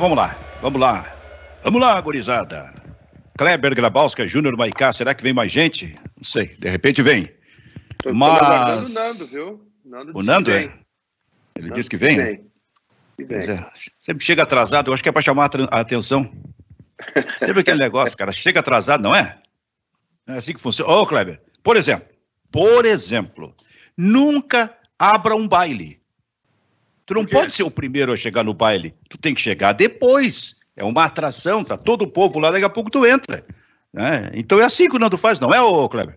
Vamos lá, vamos lá. Vamos lá, gurizada. Kleber Grabowska, Júnior Maicá, será que vem mais gente? Não sei, de repente vem. Tô, Mas- aguardando o Nando, viu? Nando O Nando é? vem. Ele Nando disse que vem? né? Que vem. é, sempre chega atrasado, eu acho que é para chamar a atenção. Sempre aquele negócio, cara, chega atrasado, não é? É assim que funciona. Ô, Kleber, por exemplo, por exemplo, nunca abra um baile. Tu não pode ser o primeiro a chegar no baile, tu tem que chegar depois. É uma atração, tá todo o povo lá, daqui a pouco tu entra. né? Então é assim que o Nando faz, não é, ô Kleber?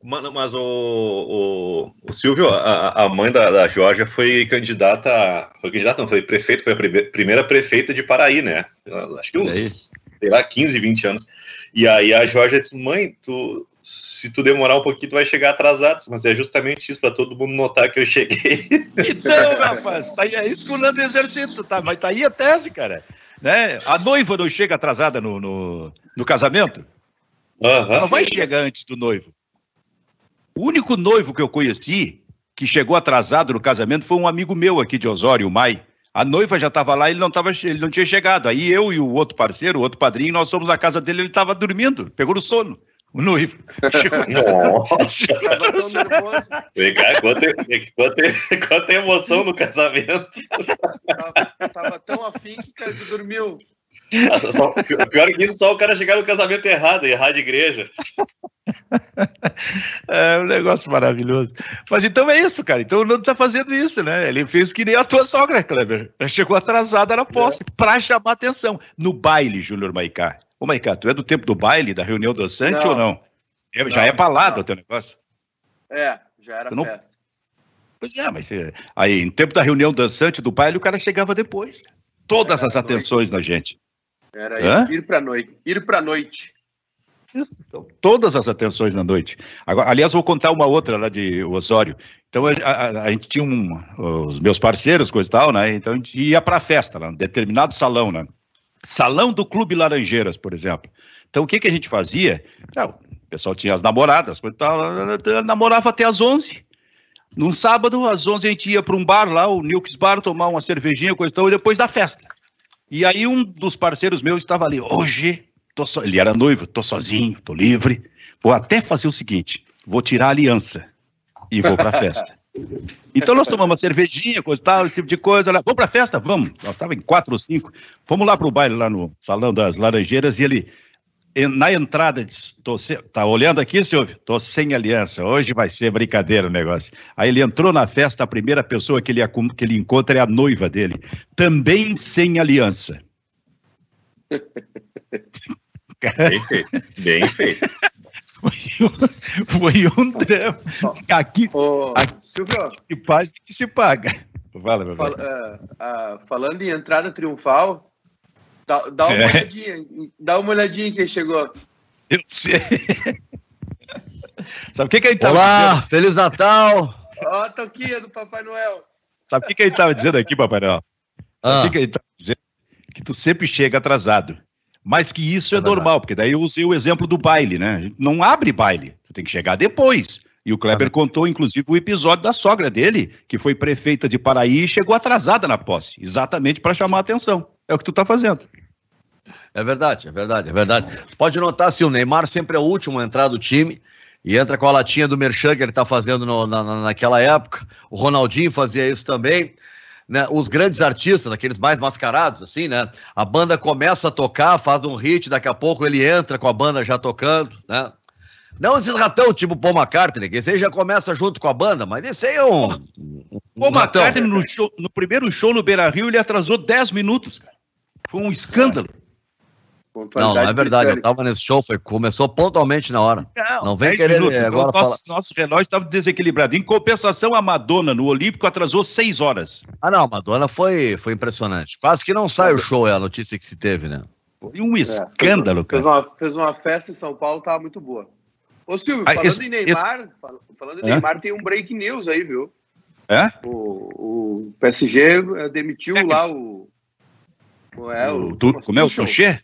Mano, mas o, o, o Silvio, a, a mãe da, da Georgia foi candidata. Foi candidata, não, foi prefeito, foi a prime- primeira prefeita de Paraí, né? Acho que uns, sei lá, 15, 20 anos. E aí a Georgia disse: mãe, tu, se tu demorar um pouquinho, tu vai chegar atrasado. Mas é justamente isso, para todo mundo notar que eu cheguei. Então, rapaz, tá aí, é isso que o Nando exercita, tá? Mas tá aí a tese, cara. Né? A noiva não chega atrasada no, no, no casamento? Aham. Ela vai chegar antes do noivo. O único noivo que eu conheci que chegou atrasado no casamento foi um amigo meu aqui de Osório, o Mai. A noiva já estava lá, ele não, tava, ele não tinha chegado. Aí eu e o outro parceiro, o outro padrinho, nós fomos à casa dele, ele estava dormindo, pegou no sono. O noivo. Nossa, cá, quanta, quanta, quanta emoção no casamento. Tava, tava tão afim que cara, que dormiu. Ah, só- só- pior que isso, só o cara chegar no casamento errado, errar de igreja. É um negócio maravilhoso. Mas então é isso, cara. Então o Nando tá fazendo isso, né? Ele fez que nem a tua sogra, Kleber. Ela chegou atrasada na posse, pra chamar atenção. No baile, Júnior Maicá. Ô, Maicá, tu é do tempo do baile, da reunião dançante Não. ou não? É, já Não, é balada não. o teu negócio? É, já era não- festa. Pois é, mas é, aí, em tempo da reunião dançante do baile, o cara chegava depois. Todas É, as atenções na gente. Era Hã? ir, pra noite. Ir pra noite. Isso, então, todas as atenções na noite. Agora, aliás, vou contar uma outra lá de Osório. Então, a, a- a gente tinha um, os meus parceiros, coisa e tal, né? Então, a gente ia para festa, lá, num determinado salão, né? Salão do Clube Laranjeiras, por exemplo. Então, o que, que a gente fazia? O pessoal tinha as namoradas, namorava até às 11. Num sábado, às 11, a gente ia para um bar lá, o Nilks Bar, tomar uma cervejinha, coisa e tal, e depois da festa. E aí, um dos parceiros meus estava ali, hoje Tô so... Ele era noivo, tô sozinho, tô livre. Vou até fazer o seguinte: vou tirar a aliança e vou pra festa. Então nós tomamos uma cervejinha, coisa tal, esse tipo de coisa. Lá. Vamos pra festa? Vamos. Nós estávamos em quatro ou cinco. Fomos lá pro baile, lá no Salão das Laranjeiras, e ele, na entrada, disse: tá olhando aqui, Silvio? Tô sem aliança. Hoje vai ser brincadeira o negócio. Aí ele entrou na festa, a primeira pessoa que ele, que ele encontra é a noiva dele, também sem aliança. Bem feito, bem feito. Foi um, drama. Aqui Ô, Aqui- Silvio, se faz que se paga. Fala, meu fal- pai. ah, ah, falando em entrada triunfal, dá, dá uma É. olhadinha. Dá uma olhadinha em quem chegou. Eu sei. Sabe o que, que ele estava Olá, dizendo? Feliz Natal! Ó, a toquinha do Papai Noel. Sabe o que, que ele estava dizendo aqui, Papai Noel? Sabe Ah, o que, que ele estava dizendo? Que tu sempre chega atrasado. Mas que isso é, É normal, porque daí eu usei o exemplo do baile, né? Não abre baile, tu tem que chegar depois. E o Kleber contou, inclusive, o episódio da sogra dele, que foi prefeita de Paraí e chegou atrasada na posse, exatamente para chamar a atenção. É o que tu tá fazendo. é verdade, é verdade, é verdade. Pode notar se o Neymar sempre é o último a entrar do time e entra com a latinha do Merchan que ele tá fazendo no- na- naquela época. O Ronaldinho fazia isso também. Né? Os grandes artistas, aqueles mais mascarados, assim, né? A banda começa a tocar, faz um hit, daqui a pouco ele entra com a banda já tocando, né? Não esses ratão, tipo Paul McCartney, que esse aí já começa junto com a banda, mas esse aí é um. um ratão. McCartney, no, show- no primeiro show no Beira Rio, ele atrasou 10 minutos, cara. Foi um escândalo. Não, não é verdade. Eu britânica. tava nesse show, foi, começou pontualmente na hora. Não vem 10 querer, minutos. eh, Então, agora nosso, nosso relógio estava desequilibrado. Em compensação, a Madonna no Olímpico atrasou 6 horas. Ah, não, a Madonna foi, foi impressionante. Quase que não sai o show, é a notícia que se teve, né? Foi um É, escândalo, fez, cara. uma, fez uma festa em São Paulo, tava muito boa. Ô, Silvio, Ah, falando esse- em Neymar, fal- falando em? Neymar, tem um break news aí, viu? É? O, o PSG eh, demitiu É lá o. o- É, o, O, tu, como é o Tuchel. Tuchê?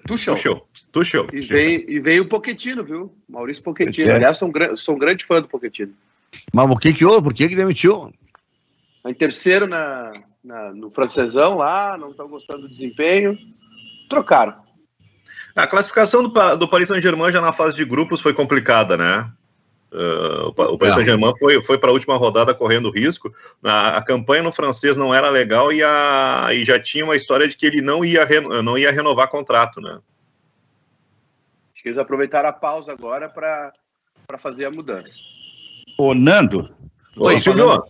Tuchel. Tu show, tu show. E veio, e veio o Poquetino, viu? Maurício Poquetino. É. Aliás, sou um, gran- sou um grande fã do Poquetino. Mas o que que houve? Por que que demitiu? Em terceiro na, na, no francesão lá, não estão gostando do desempenho, trocaram. A classificação do, do Paris Saint-Germain já na fase de grupos foi complicada, né? Uh, o Paris é. Saint-Germain foi, foi para a última rodada correndo risco. A, a, campanha no francês não era legal e, a, e já tinha uma história de que ele não ia, re, não ia renovar contrato, né? Acho que eles aproveitaram a pausa agora para fazer a mudança. Ô, Nando. Oi, Silvio.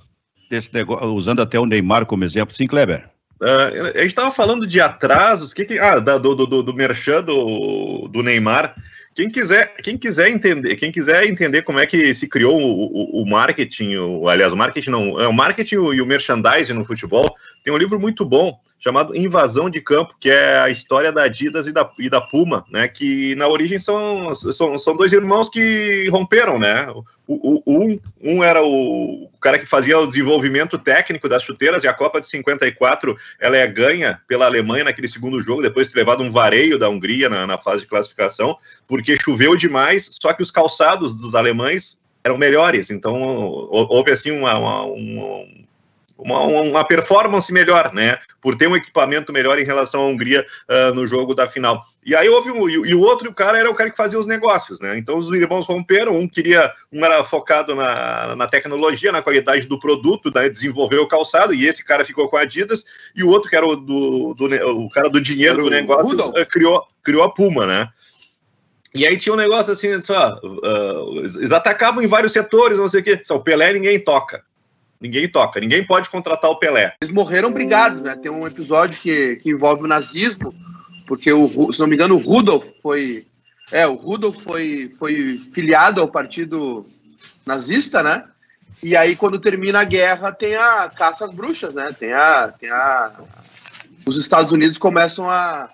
Desse negócio, usando até o Neymar como exemplo, sim, Kleber. Uh, a gente estava falando de atrasos, que, que ah, do, do, do, do Merchan do, do Neymar. Quem quiser, quem quiser entender, quem quiser entender como é que se criou o, o, o marketing, o, aliás, o marketing não, é o marketing e o merchandising no futebol, tem um livro muito bom chamado Invasão de Campo, que é a história da Adidas e da, e da Puma, né? Que na origem são, são, são dois irmãos que romperam, né? O, o, um, um era o, o, cara que fazia o desenvolvimento técnico das chuteiras, e a Copa de 54 ela é ganha pela Alemanha naquele segundo jogo, depois de ter levado um vareio da Hungria na, na fase de classificação, porque choveu demais, só que os calçados dos alemães eram melhores, então houve assim uma, uma, uma uma, uma, performance melhor, né? Por ter um equipamento melhor em relação à Hungria uh, no jogo da final. E aí houve um, e, e, o outro cara era o cara que fazia os negócios, né? Então os irmãos romperam, um queria, um era focado na, na tecnologia, na qualidade do produto, né? desenvolveu o calçado, e esse cara ficou com a Adidas, e o outro, que era o, do, do o cara do dinheiro do negócio, uh, criou, criou a Puma, né? E aí tinha um negócio assim, só, uh, eles atacavam em vários setores, não sei o quê. Só o Pelé ninguém toca. Ninguém toca, ninguém pode contratar o Pelé. Eles morreram brigados, né? Tem um episódio que, que envolve o nazismo, porque, o, se não me engano, o Rudolf foi. É, o Rudolf foi, foi filiado ao partido nazista, né? E aí, quando termina a guerra, tem a caça às bruxas, né? Tem a. Tem a os Estados Unidos começam a.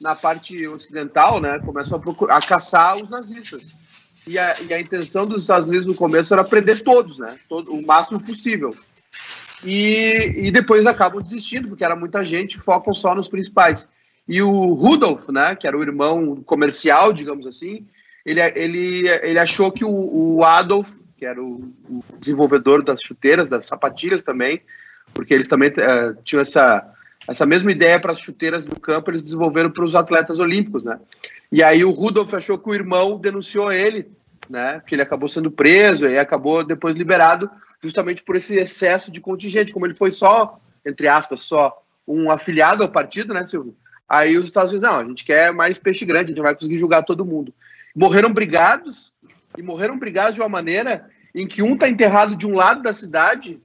Na parte ocidental, né? Começam a, procurar, a caçar os nazistas. E a, e a intenção dos Estados Unidos no começo era prender todos, né? Todo, o máximo possível. E, e depois acabam desistindo, porque era muita gente, focam só nos principais. E o Rudolf, né, que era o irmão comercial, digamos assim, ele, ele, ele achou que o, o Adolf, que era o, o, desenvolvedor das chuteiras, das sapatilhas também, porque eles também uh, tinham essa, essa mesma ideia para as chuteiras do campo, eles desenvolveram para os atletas olímpicos, né? E aí o Rudolf achou que o irmão denunciou ele, né? Porque ele acabou sendo preso e acabou depois liberado justamente por esse excesso de contingente, como ele foi só, entre aspas, só um afiliado ao partido, né, Silvio? Aí os Estados Unidos, não, a gente quer mais peixe grande, a gente vai conseguir julgar todo mundo. Morreram brigados, e morreram brigados de uma maneira em que um está enterrado de um lado da cidade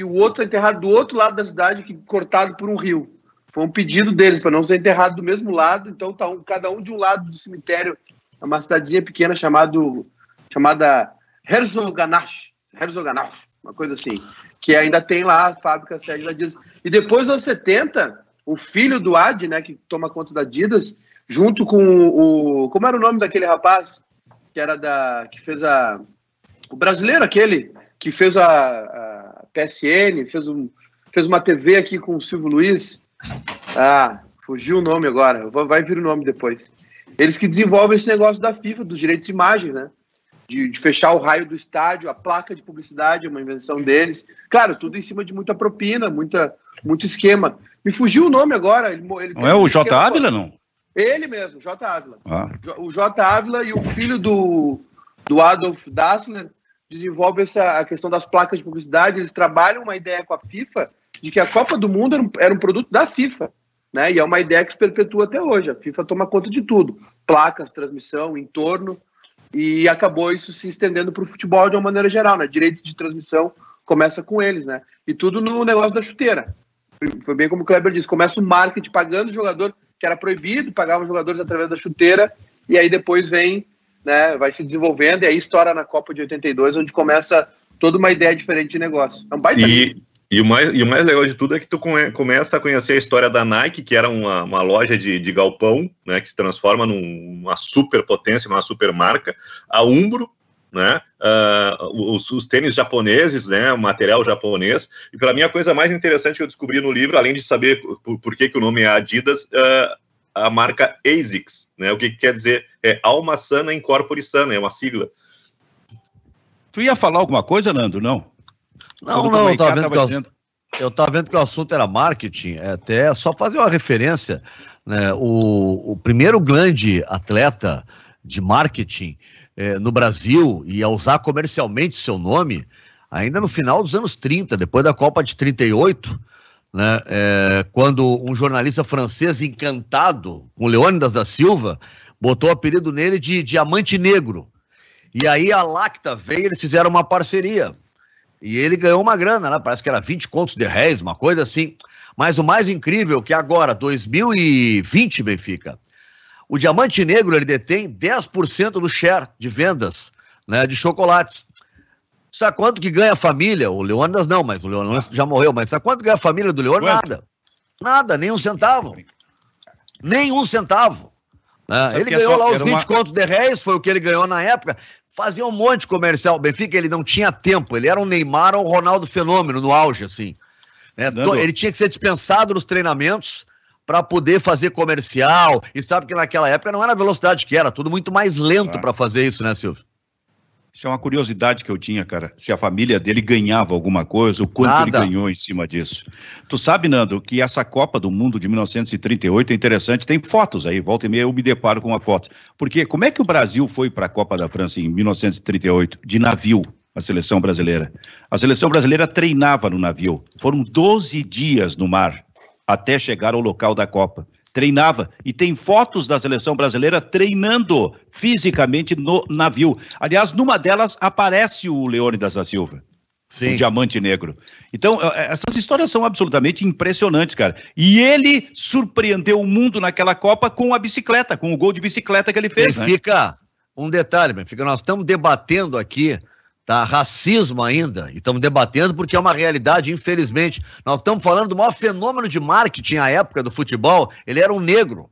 e o outro está enterrado do outro lado da cidade, que, cortado por um rio. Foi um pedido deles para não ser enterrado do mesmo lado, então tá um, cada um de um lado do cemitério, é uma cidadezinha pequena chamado, chamada Herzoganash, Herzoganash, uma coisa assim, que ainda tem lá a fábrica sede da Adidas. E depois, anos 70, o filho do Ad, né, que toma conta da Adidas, junto com o. Como era o nome daquele rapaz? Que era da. que fez a. O brasileiro aquele, que fez a, a PSN, fez, um, fez uma TV aqui com o Silvio Luiz. Ah, fugiu o nome agora, vai vir o nome depois. Eles que desenvolvem esse negócio da FIFA, dos direitos de imagem, né? De, de, fechar o raio do estádio, a placa de publicidade, uma invenção deles. Claro, tudo em cima de muita propina, muita, muito esquema. Me fugiu o nome agora. Ele, ele não é o J. Ávila, não? Ele mesmo, J. Ávila. Ah. O J. Ávila e o filho do, do Adolf Dassler desenvolvem essa, a questão das placas de publicidade. Eles trabalham uma ideia com a FIFA de que a Copa do Mundo era um, era um produto da FIFA. Né? E é uma ideia que se perpetua até hoje. A FIFA toma conta de tudo: placas, transmissão, entorno. E acabou isso se estendendo para o futebol de uma maneira geral. Né? Direitos de transmissão começa com eles. Né? E tudo no negócio da chuteira. Foi bem como o Kleber disse: começa o marketing pagando o jogador, que era proibido, pagavam os jogadores através da chuteira. E aí depois vem, né, vai se desenvolvendo. E aí estoura na Copa de 82, onde começa toda uma ideia diferente de negócio. É um baita. E... E o, mais, e o mais legal de tudo é que tu come, começa a conhecer a história da Nike, que era uma, uma loja de, de galpão, né, que se transforma numa super potência, uma super marca. A Umbro, né, uh, os, os, tênis japoneses, né, o material japonês. E para mim a coisa mais interessante que eu descobri no livro, além de saber por, por que, que o nome é Adidas, uh, a marca ASICS, né, o que, que quer dizer é Alma Sana Incorpore Sana, é uma sigla. Tu ia falar alguma coisa, Nando? Não? Não, não, tá vendo, que as, eu estava vendo que o assunto era marketing, é até só fazer uma referência, né? O, o primeiro grande atleta de marketing é, no Brasil e a usar comercialmente seu nome, ainda no final dos anos 30, depois da Copa de 38, né, é, quando um jornalista francês encantado com Leônidas da Silva botou o apelido nele de Diamante Negro. E aí a Lacta veio, eles fizeram uma parceria. E ele ganhou uma grana, né? Parece que era 20 contos de réis, uma coisa assim. Mas o mais incrível é que agora, 2020, Benfica, o Diamante Negro ele detém 10% do share de vendas né, de chocolates. Sabe quanto que ganha a família? O Leônidas não, mas o Leônidas já morreu. Mas sabe quanto ganha a família do Leônidas? Nada. Nada, nem um centavo. Nem um centavo. Né? Ele ganhou lá os 20 uma... contos de réis, foi o que ele ganhou na época. Fazia um monte de comercial. O Benfica, ele não tinha tempo. Ele era um Neymar ou um Ronaldo Fenômeno no auge, assim. Né? Ele tinha que ser dispensado nos treinamentos para poder fazer comercial. E sabe que naquela época não era a velocidade que era, tudo muito mais lento ah. para fazer isso, né, Silvio? Isso é uma curiosidade que eu tinha, cara. Se a família dele ganhava alguma coisa, o quanto Nada. ele ganhou em cima disso. Tu sabe, Nando, que essa Copa do Mundo de 1938 é interessante. Tem fotos aí, volta e meia eu me deparo com uma foto. Porque como é que o Brasil foi para a Copa da França em 1938? De navio, a seleção brasileira. A seleção brasileira treinava no navio. Foram 12 dias no mar até chegar ao local da Copa. Treinava e tem fotos da seleção brasileira treinando fisicamente no navio. Aliás, numa delas aparece o Leônidas da Silva. Sim. Um diamante negro. Então, é, é, essas histórias são absolutamente impressionantes, cara. E ele surpreendeu o mundo naquela Copa com a bicicleta, com o gol de bicicleta que ele fez. Né? Fica um detalhe, Benfica, nós estamos debatendo aqui tá? Racismo ainda, e estamos debatendo porque é uma realidade, infelizmente. Nós estamos falando do maior fenômeno de marketing à época do futebol, ele era um negro.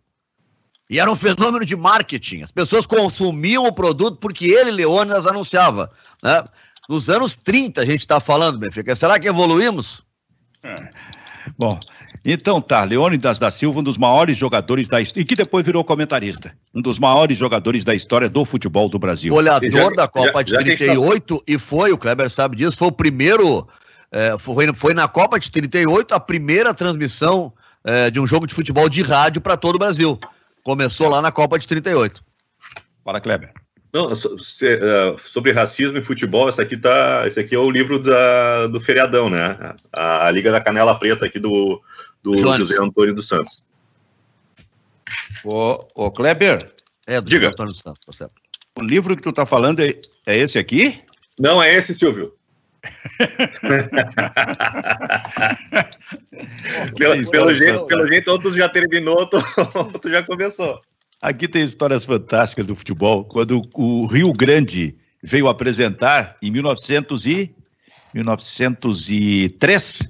E era um fenômeno de marketing. As pessoas consumiam o produto porque ele, Leônidas, anunciava. Né? Nos anos 30 a gente está falando, Benfica. Será que evoluímos? É. Bom, então tá, Leônidas da Silva, um dos maiores jogadores da história, e que depois virou comentarista, um dos maiores jogadores da história do futebol do Brasil. Olhador já, da Copa já, de 38 tá... e foi, o Kleber sabe disso, foi o primeiro, é, foi, foi na Copa de 38 a primeira transmissão é, de um jogo de futebol de rádio para todo o Brasil. Começou lá na Copa de 38. Fala, Kleber. Não, é, sobre racismo e futebol, esse aqui tá, esse aqui é o livro da, do feriadão, né? A, a Liga da Canela Preta aqui do, do Jones. José Antônio dos Santos. Ô, ô Kleber. É, do Diga. José Antônio dos Santos, tá certo. O livro que tu tá falando é, é esse aqui? Não, é esse, Silvio. pelo, pelo, jeito, pelo jeito, outros já terminou, outro, outro já começou. Aqui tem histórias fantásticas do futebol. Quando o Rio Grande veio apresentar em 1900 e 1903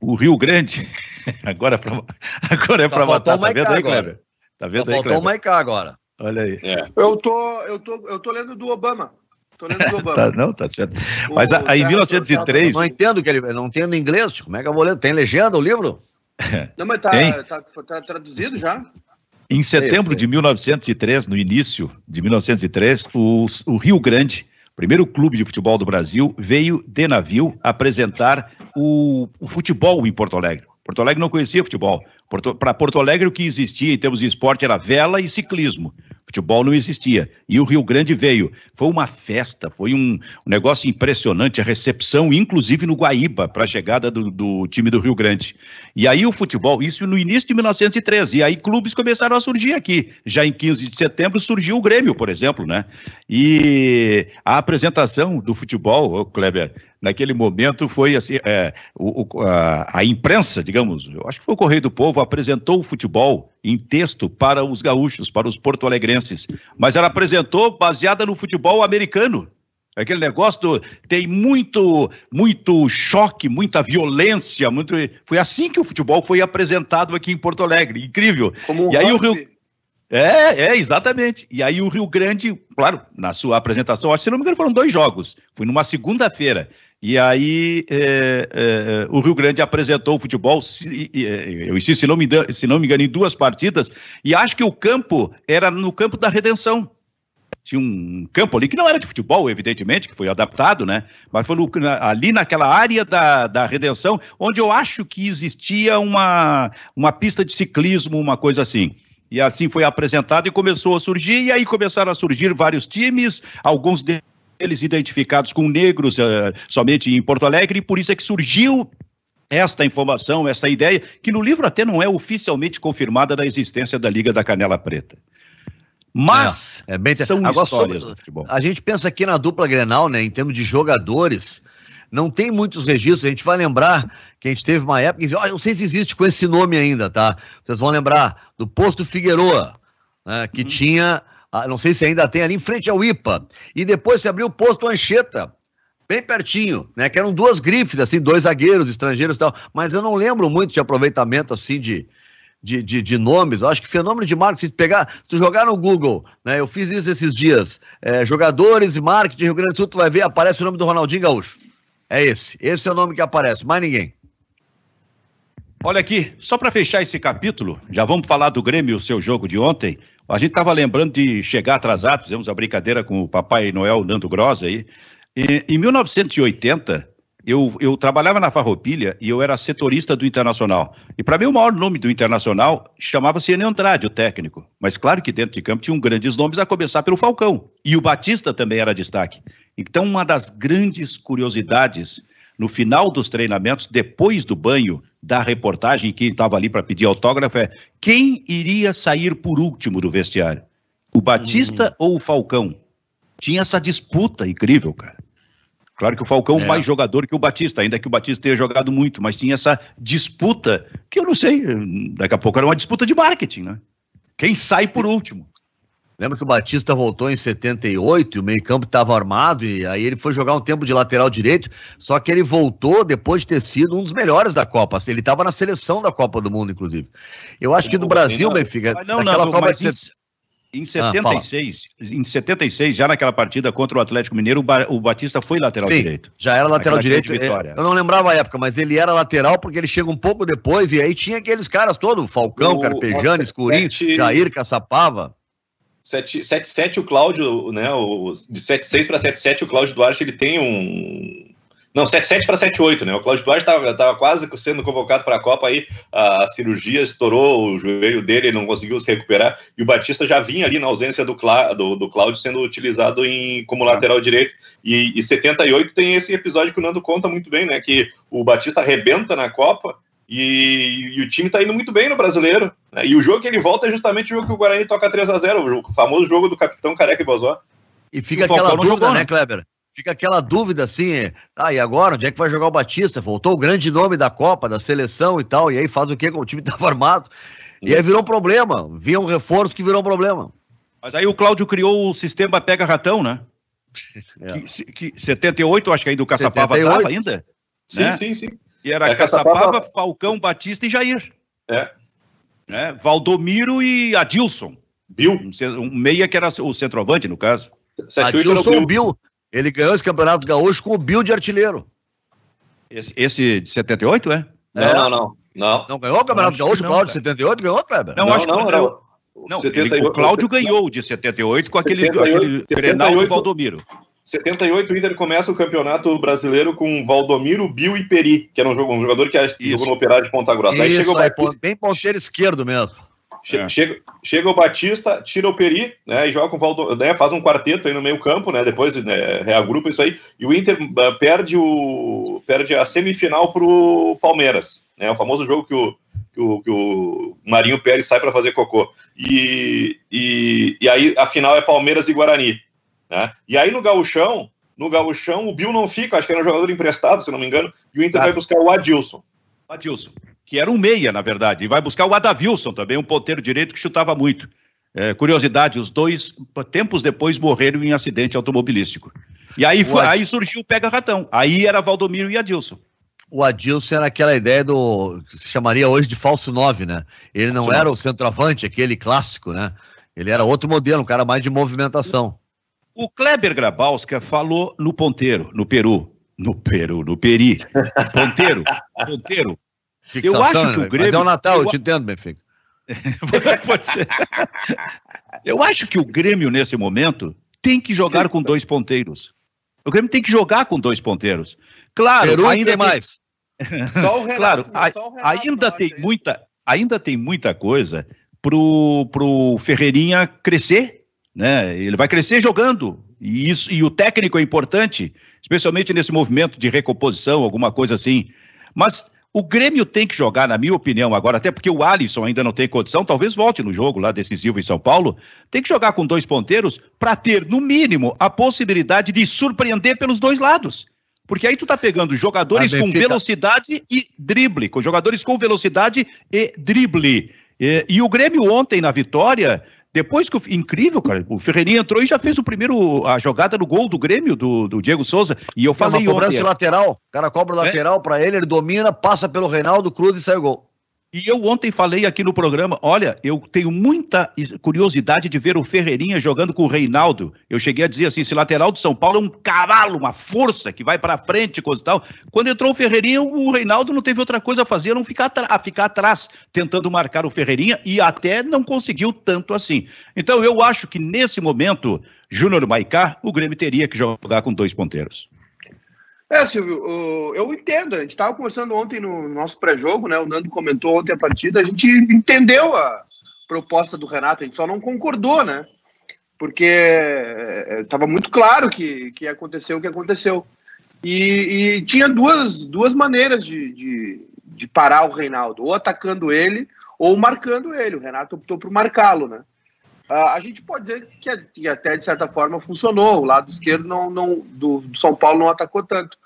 o Rio Grande. agora é para agora é tá para matar, tá vendo aí, Kleber? Tá vendo tá aí, Kleber? Faltou o Maicá agora. Olha aí. É. Eu tô eu tô eu tô lendo do Obama. Tô lendo do Obama. tá, não, tá certo. Mas o, aí em 1903. Não entendo que ele não entendo inglês. Como é que eu vou ler? Tem legenda o livro? Não, mas tá, tá, tá traduzido já. Em setembro de 1903, no início de 1903, o, o Rio Grande, primeiro clube de futebol do Brasil, veio de navio apresentar o, o futebol em Porto Alegre. Porto Alegre não conhecia futebol. Para Porto Alegre, o que existia em termos de esporte era vela e ciclismo. Futebol não existia. E o Rio Grande veio. Foi uma festa, foi um, um negócio impressionante, a recepção, inclusive no Guaíba, para a chegada do, do, time do Rio Grande. E aí o futebol, isso no início de 1913. E aí clubes começaram a surgir aqui. Já em 15 de setembro surgiu o Grêmio, por exemplo, né? E a apresentação do futebol, Kleber, naquele momento foi assim, é, o, a, a, imprensa, digamos, eu acho que foi o Correio do Povo, apresentou o futebol em texto para os gaúchos, para os porto-alegrenses, mas ela apresentou baseada no futebol americano. Aquele negócio do, tem muito, muito choque, muita violência, muito, foi assim que o futebol foi apresentado aqui em Porto Alegre, incrível. Como e aí o Rio é, é, exatamente. E aí o Rio Grande, claro, na sua apresentação, acho que se não me engano foram dois jogos. Foi numa segunda-feira. E aí é, é, o Rio Grande apresentou o futebol, se, eu insisto, se não, me, se não me engano, em duas partidas, e acho que o campo era no campo da redenção. tinha um campo ali que não era de futebol, evidentemente, que foi adaptado, né? Mas foi no, ali naquela área da, da redenção, onde eu acho que existia uma, uma pista de ciclismo, uma coisa assim. E assim foi apresentado e começou a surgir, e aí começaram a surgir vários times, alguns deles identificados com negros uh, somente em Porto Alegre, e por isso é que surgiu esta informação, essa ideia, que no livro até não é oficialmente confirmada da existência da Liga da Canela Preta. Mas é, é bem são Agora, histórias sobre, do futebol. A gente pensa aqui na dupla Grenal, né, em termos de jogadores, não tem muitos registros. A gente vai lembrar que a gente teve uma época, oh, não sei se existe com esse nome ainda, tá? Vocês vão lembrar do Posto Figueroa, né, que uhum. tinha, ah, não sei se ainda tem ali em frente ao IPA, e depois se abriu o Posto Ancheta, bem pertinho, né? Que eram duas grifes, assim, dois zagueiros estrangeiros e tal. Mas eu não lembro muito de aproveitamento, assim, de, de, de, de, nomes. Eu acho que fenômeno de marketing, se pegar, se tu jogar no Google, né? Eu fiz isso esses dias. É, jogadores e marketing Rio Grande do Sul, tu vai ver, aparece o nome do Ronaldinho Gaúcho. É esse. Esse é o nome que aparece, mais ninguém. Olha aqui, só para fechar esse capítulo, já vamos falar do Grêmio, o seu jogo de ontem. A gente estava lembrando de chegar atrasado, fizemos a brincadeira com o Papai Noel Nando Gross aí. E, em 1980, eu, eu trabalhava na Farroupilha e eu era setorista do Internacional. E para mim o maior nome do Internacional chamava-se Enio Andrade, o técnico. Mas claro que dentro de campo tinham grandes nomes, a começar pelo Falcão. E o Batista também era destaque. Então uma das grandes curiosidades no final dos treinamentos, depois do banho, da reportagem, quem estava ali para pedir autógrafo é quem iria sair por último do vestiário? O Batista uhum. ou o Falcão? Tinha essa disputa incrível, cara. Claro que o Falcão é mais jogador que o Batista, ainda que o Batista tenha jogado muito, mas tinha essa disputa, que eu não sei, daqui a pouco era uma disputa de marketing, né? Quem sai por último? Lembra que o Batista voltou em 78 e o meio-campo estava armado e aí ele foi jogar um tempo de lateral direito, só que ele voltou depois de ter sido um dos melhores da Copa. Ele estava na seleção da Copa do Mundo, inclusive. Eu acho que do Brasil, Benfica, não, não, não, Copa de... Em 76, ah, em 76, já naquela partida contra o Atlético Mineiro, o, ba o Batista foi lateral Sim, direito. Já era lateral direito. É, eu não lembrava a época, mas ele era lateral porque ele chega um pouco depois e aí tinha aqueles caras todos, Falcão, o, Carpejano, Escurinho, Jair, Caçapava. 7-7 o Cláudio, né? O, de 7-6 para 7-7 o Cláudio Duarte ele tem um, não, 7-7 para 7-8, né? O Cláudio Duarte estava quase sendo convocado para a Copa, aí a, cirurgia estourou o joelho dele, ele não conseguiu se recuperar, e o Batista já vinha ali na ausência do, Clá, do, do Cláudio sendo utilizado em, como lateral direito. E, e 78 tem esse episódio que o Nando conta muito bem, né? Que o Batista arrebenta na Copa. E, e o time está indo muito bem no brasileiro. Né? E o jogo que ele volta é justamente o jogo que o Guarani toca 3 a 0 o famoso jogo do capitão Careca e Bozó. E fica aquela dúvida, jogou, né, né, Kleber? fica aquela dúvida assim, ah, e agora, onde é que vai jogar o Batista? Voltou o grande nome da Copa, da seleção e tal, e aí faz o quê? O time estava armado. E aí virou um problema, vinha um reforço que virou um problema. Mas aí o Cláudio criou o sistema pega-ratão, né? é. que, que 78, acho que ainda o Caçapava estava ainda. Sim, né? sim, sim. E era é, Caçapava, Caçapava, Falcão, Batista e Jair. É. Né? Valdomiro e Adilson. Bill. Um, um meia que era o centroavante, no caso. Adilson Bill. Ele ganhou esse campeonato gaúcho com o Bill de artilheiro. Esse, esse de 78, é? Não, é. não, não, não. Não ganhou o campeonato não, gaúcho, o Cláudio de 78 ganhou, Kleber? Não, não acho não, que não. Não, ele, o Cláudio ganhou de 78 com aquele, 78, aquele 78, do Valdomiro. 78 o Inter começa o campeonato brasileiro com Valdomiro, Bill e Peri, que era um, jogador que, jogou no Operário de Ponta Grossa. Aí chega o Batista... bem ponteiro esquerdo mesmo. Che é. chega, chega o Batista, tira o Peri, né, e joga com o Valdo, né, faz um quarteto aí no meio campo, né, depois né, reagrupa isso aí, e o Inter uh, perde, o, perde a semifinal pro Palmeiras, né, o famoso jogo que o, que o, que o Marinho Pérez sai para fazer cocô. E, e, e aí a final é Palmeiras e Guarani. Né? E aí no gauchão, no gauchão o Bill não fica, acho que era um jogador emprestado, se não me engano, e o Inter vai buscar o Adilson. Adilson que era um meia, na verdade, e vai buscar o Adavilson também, um ponteiro direito que chutava muito. É, curiosidade, os dois, tempos depois, morreram em acidente automobilístico. E aí, foi, aí surgiu o pega-ratão. Aí era Valdomiro e Adilson. O Adilson era aquela ideia do que se chamaria hoje de falso 9, né? Ele não era o centroavante, aquele clássico, né? Ele era outro modelo, um cara mais de movimentação. O Kleber Grabowska falou no ponteiro, no Peru. No Peru, no Peri. Ponteiro, ponteiro. Fixação, eu acho que o Grêmio. Mas é o Natal, eu, eu te entendo, Benfica. Pode ser. Eu acho que o Grêmio, nesse momento, tem que jogar com dois ponteiros. O Grêmio tem que jogar com dois ponteiros. Claro, Peru ainda tem mais. Só o Renato, Claro, só o Renato ainda tem muita, ainda tem muita coisa pro, pro Ferreirinha crescer, né? Ele vai crescer jogando. E isso e o técnico é importante, especialmente nesse movimento de recomposição, alguma coisa assim. Mas o Grêmio tem que jogar, na minha opinião, agora, até porque o Alisson ainda não tem condição, talvez volte no jogo lá decisivo em São Paulo, tem que jogar com dois ponteiros para ter, no mínimo, a possibilidade de surpreender pelos dois lados. Porque aí tu tá pegando jogadores com velocidade e drible, com jogadores com velocidade e drible. E, e o Grêmio ontem na vitória, depois que o incrível, cara, o Ferreirinha entrou e já fez o primeiro a jogada no gol do Grêmio do, do Diego Souza. E eu Falei falei uma cobrança ontem, de lateral. O cara cobra É. lateral pra ele, ele domina, passa pelo Reinaldo, cruza e sai o gol. E eu ontem falei aqui no programa, olha, eu tenho muita curiosidade de ver o Ferreirinha jogando com o Reinaldo. Eu cheguei a dizer assim, esse lateral do São Paulo é um cavalo, uma força que vai para frente, coisa e tal. Quando entrou o Ferreirinha, o Reinaldo não teve outra coisa a fazer, não ficar, a ficar atrás, tentando marcar o Ferreirinha e até não conseguiu tanto assim. Então eu acho que nesse momento, Júnior Maicá, o Grêmio teria que jogar com dois ponteiros. É, Silvio, eu entendo. A gente estava conversando ontem no nosso pré-jogo, né? O Nando comentou ontem a partida. A gente entendeu a proposta do Renato, a gente só não concordou, né? Porque estava muito claro que, que aconteceu o que aconteceu. E, e tinha duas, duas maneiras de, de, de parar o Reinaldo, ou atacando ele, ou marcando ele. O Renato optou por marcá-lo, né? Ah, a gente pode dizer que, que até de certa forma funcionou. O lado esquerdo não, não, do, do São Paulo não atacou tanto.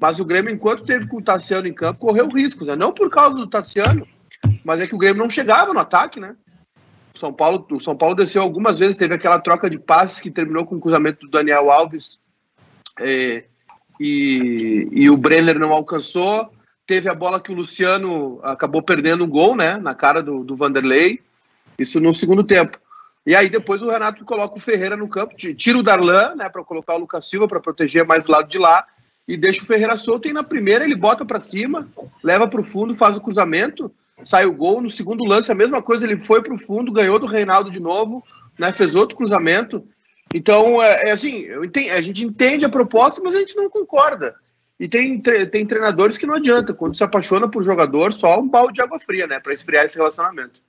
Mas o Grêmio, enquanto teve com o Tassiano em campo, correu riscos, né? Não por causa do Tassiano, mas é que o Grêmio não chegava no ataque, né? O São Paulo, o São Paulo desceu algumas vezes, teve aquela troca de passes que terminou com o cruzamento do Daniel Alves eh, e, e o Brenner não alcançou. Teve a bola que o Luciano acabou perdendo um gol, né? Na cara do, do Vanderlei. Isso no segundo tempo. E aí depois o Renato coloca o Ferreira no campo, ti- tira o Darlan, né, para colocar o Lucas Silva para proteger mais do lado de lá e deixa o Ferreira solto e na primeira ele bota para cima, leva para o fundo, faz o cruzamento, sai o gol, no segundo lance a mesma coisa, ele foi para o fundo, ganhou do Reinaldo de novo, né, fez outro cruzamento. Então, é, é assim, entendi- a gente entende a proposta, mas a gente não concorda. E tem, tem treinadores que não adianta, quando se apaixona por jogador, só um balde de água fria, né, para esfriar esse relacionamento.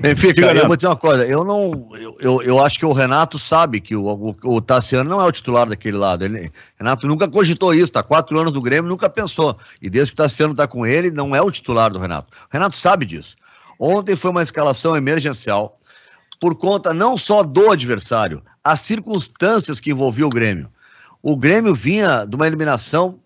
Benfica, eu vou dizer uma coisa, eu não. Eu, eu, eu acho que o Renato sabe que o, o, o Tassiano não é o titular daquele lado. Ele, Renato nunca cogitou isso, tá quatro anos no Grêmio, nunca pensou. E desde que o Tassiano tá com ele, não é o titular do Renato. O Renato sabe disso. Ontem foi uma escalação emergencial por conta não só do adversário, as circunstâncias que envolviam o Grêmio. O Grêmio vinha de uma eliminação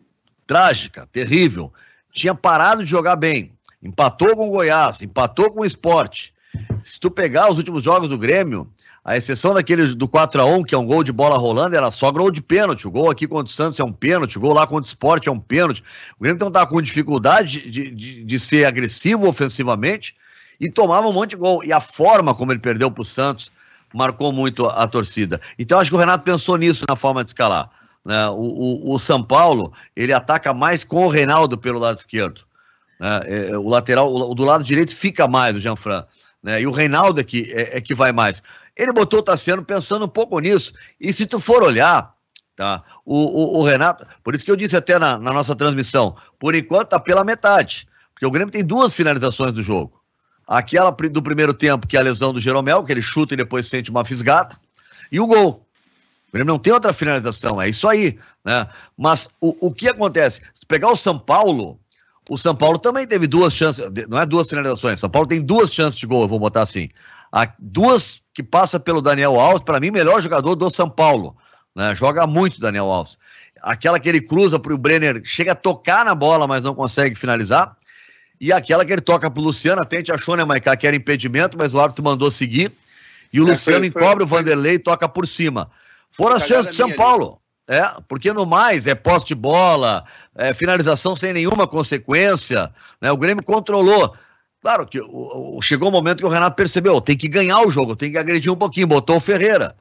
trágica, terrível. Tinha parado de jogar bem. Empatou com o Goiás, empatou com o esporte. Se tu pegar os últimos jogos do Grêmio, a exceção daquele do 4x1, que é um gol de bola rolando, era só gol de pênalti. O gol aqui contra o Santos é um pênalti, o gol lá contra o esporte é um pênalti. O Grêmio então tava com dificuldade de, de, de ser agressivo ofensivamente e tomava um monte de gol. E a forma como ele perdeu pro Santos marcou muito a, a torcida. Então acho que o Renato pensou nisso na forma de escalar. Né? O, o, o São Paulo, ele ataca mais com o Reinaldo pelo lado esquerdo. Né? É, o lateral, o, o do lado direito fica mais, o Jean-Fran. Né? E o Reinaldo é que, é, é que vai mais. Ele botou o Tassiano pensando um pouco nisso. E se tu for olhar, tá? O, o, o Renato, por isso que eu disse até na, na, nossa transmissão, por enquanto tá pela metade. Porque o Grêmio tem duas finalizações do jogo. Aquela do primeiro tempo, que é a lesão do Jeromel, que ele chuta e depois sente uma fisgada, e o gol. O Grêmio não tem outra finalização, é isso aí. Né? Mas o, o que acontece? Se pegar o São Paulo, o São Paulo também teve duas chances, não é duas finalizações, São Paulo tem duas chances de gol, eu vou botar assim. Há duas que passa pelo Daniel Alves, para mim, melhor jogador do São Paulo. Né? Joga muito Daniel Alves. Aquela que ele cruza para o Brenner, chega a tocar na bola, mas não consegue finalizar. E aquela que ele toca pro Luciano, até a gente achou, né, Maicá, que era impedimento, mas o árbitro mandou seguir. E o é, Luciano foi, foi, encobre foi, o Vanderlei e toca por cima. Foram as chances de São Paulo. É, porque no mais é poste de bola, é finalização sem nenhuma consequência, né? O Grêmio controlou. Claro que o, o, chegou o momento que o Renato percebeu, tem que ganhar o jogo, tem que agredir um pouquinho, botou o Ferreira,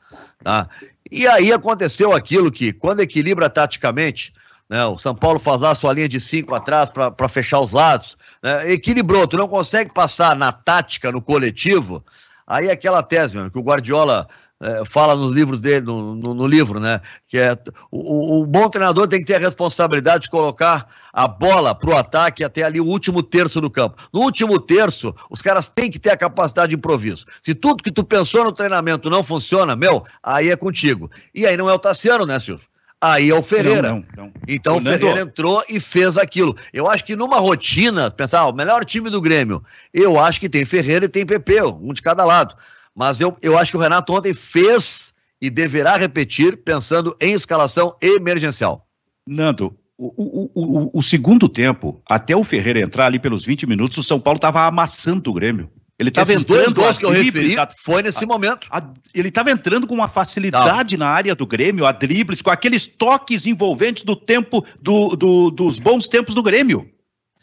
tá? E aí aconteceu aquilo que, quando equilibra taticamente, né, o São Paulo faz lá a sua linha de cinco atrás para fechar os lados, né, equilibrou, tu não consegue passar na tática, no coletivo, aí é aquela tese, mesmo, que o Guardiola é, fala nos livros dele, no, no, no, livro, né? Que é o, o, bom treinador tem que ter a responsabilidade de colocar a bola para o ataque até ali o último terço do campo. No último terço, os caras têm que ter a capacidade de improviso. Se tudo que tu pensou no treinamento não funciona, meu, aí é contigo. E aí não é o Tassiano, né, Silvio? Aí é o Ferreira. Não, não, não. Então o Ferreira entrou e fez aquilo. Eu acho que numa rotina, pensar, ah, o melhor time do Grêmio, eu acho que tem Ferreira e tem PP, um de cada lado. Mas eu, eu acho que o Renato ontem fez e deverá repetir pensando em escalação emergencial. Nando, o, o, o, o segundo tempo, até o Ferreira entrar ali pelos 20 minutos, o São Paulo estava amassando o Grêmio. Ele estava entrando dois que eu referi, a, foi nesse a, momento. A, ele estava entrando com uma facilidade na área do Grêmio, a dribles, com aqueles toques envolventes do tempo do, do, dos bons tempos do Grêmio.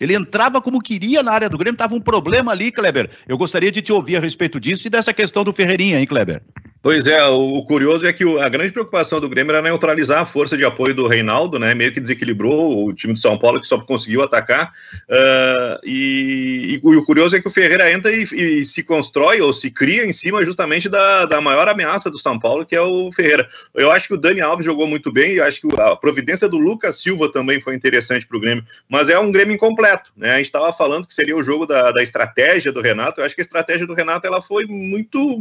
Ele entrava como queria na área do Grêmio, estava um problema ali, Kleber. Eu gostaria de te ouvir a respeito disso e dessa questão do Ferreirinha, hein, Kleber? Pois é, o curioso é que a grande preocupação do Grêmio era neutralizar a força de apoio do Reinaldo, né? Meio que desequilibrou o time de São Paulo, que só conseguiu atacar. Uh, e, e, o curioso é que o Ferreira entra e, e, se constrói ou se cria em cima justamente da, da maior ameaça do São Paulo, que é o Ferreira. Eu acho que o Dani Alves jogou muito bem e acho que a providência do Lucas Silva também foi interessante para o Grêmio, mas é um Grêmio incompleto, né? A gente estava falando que seria o jogo da, da estratégia do Renato. Eu acho que a estratégia do Renato ela foi muito,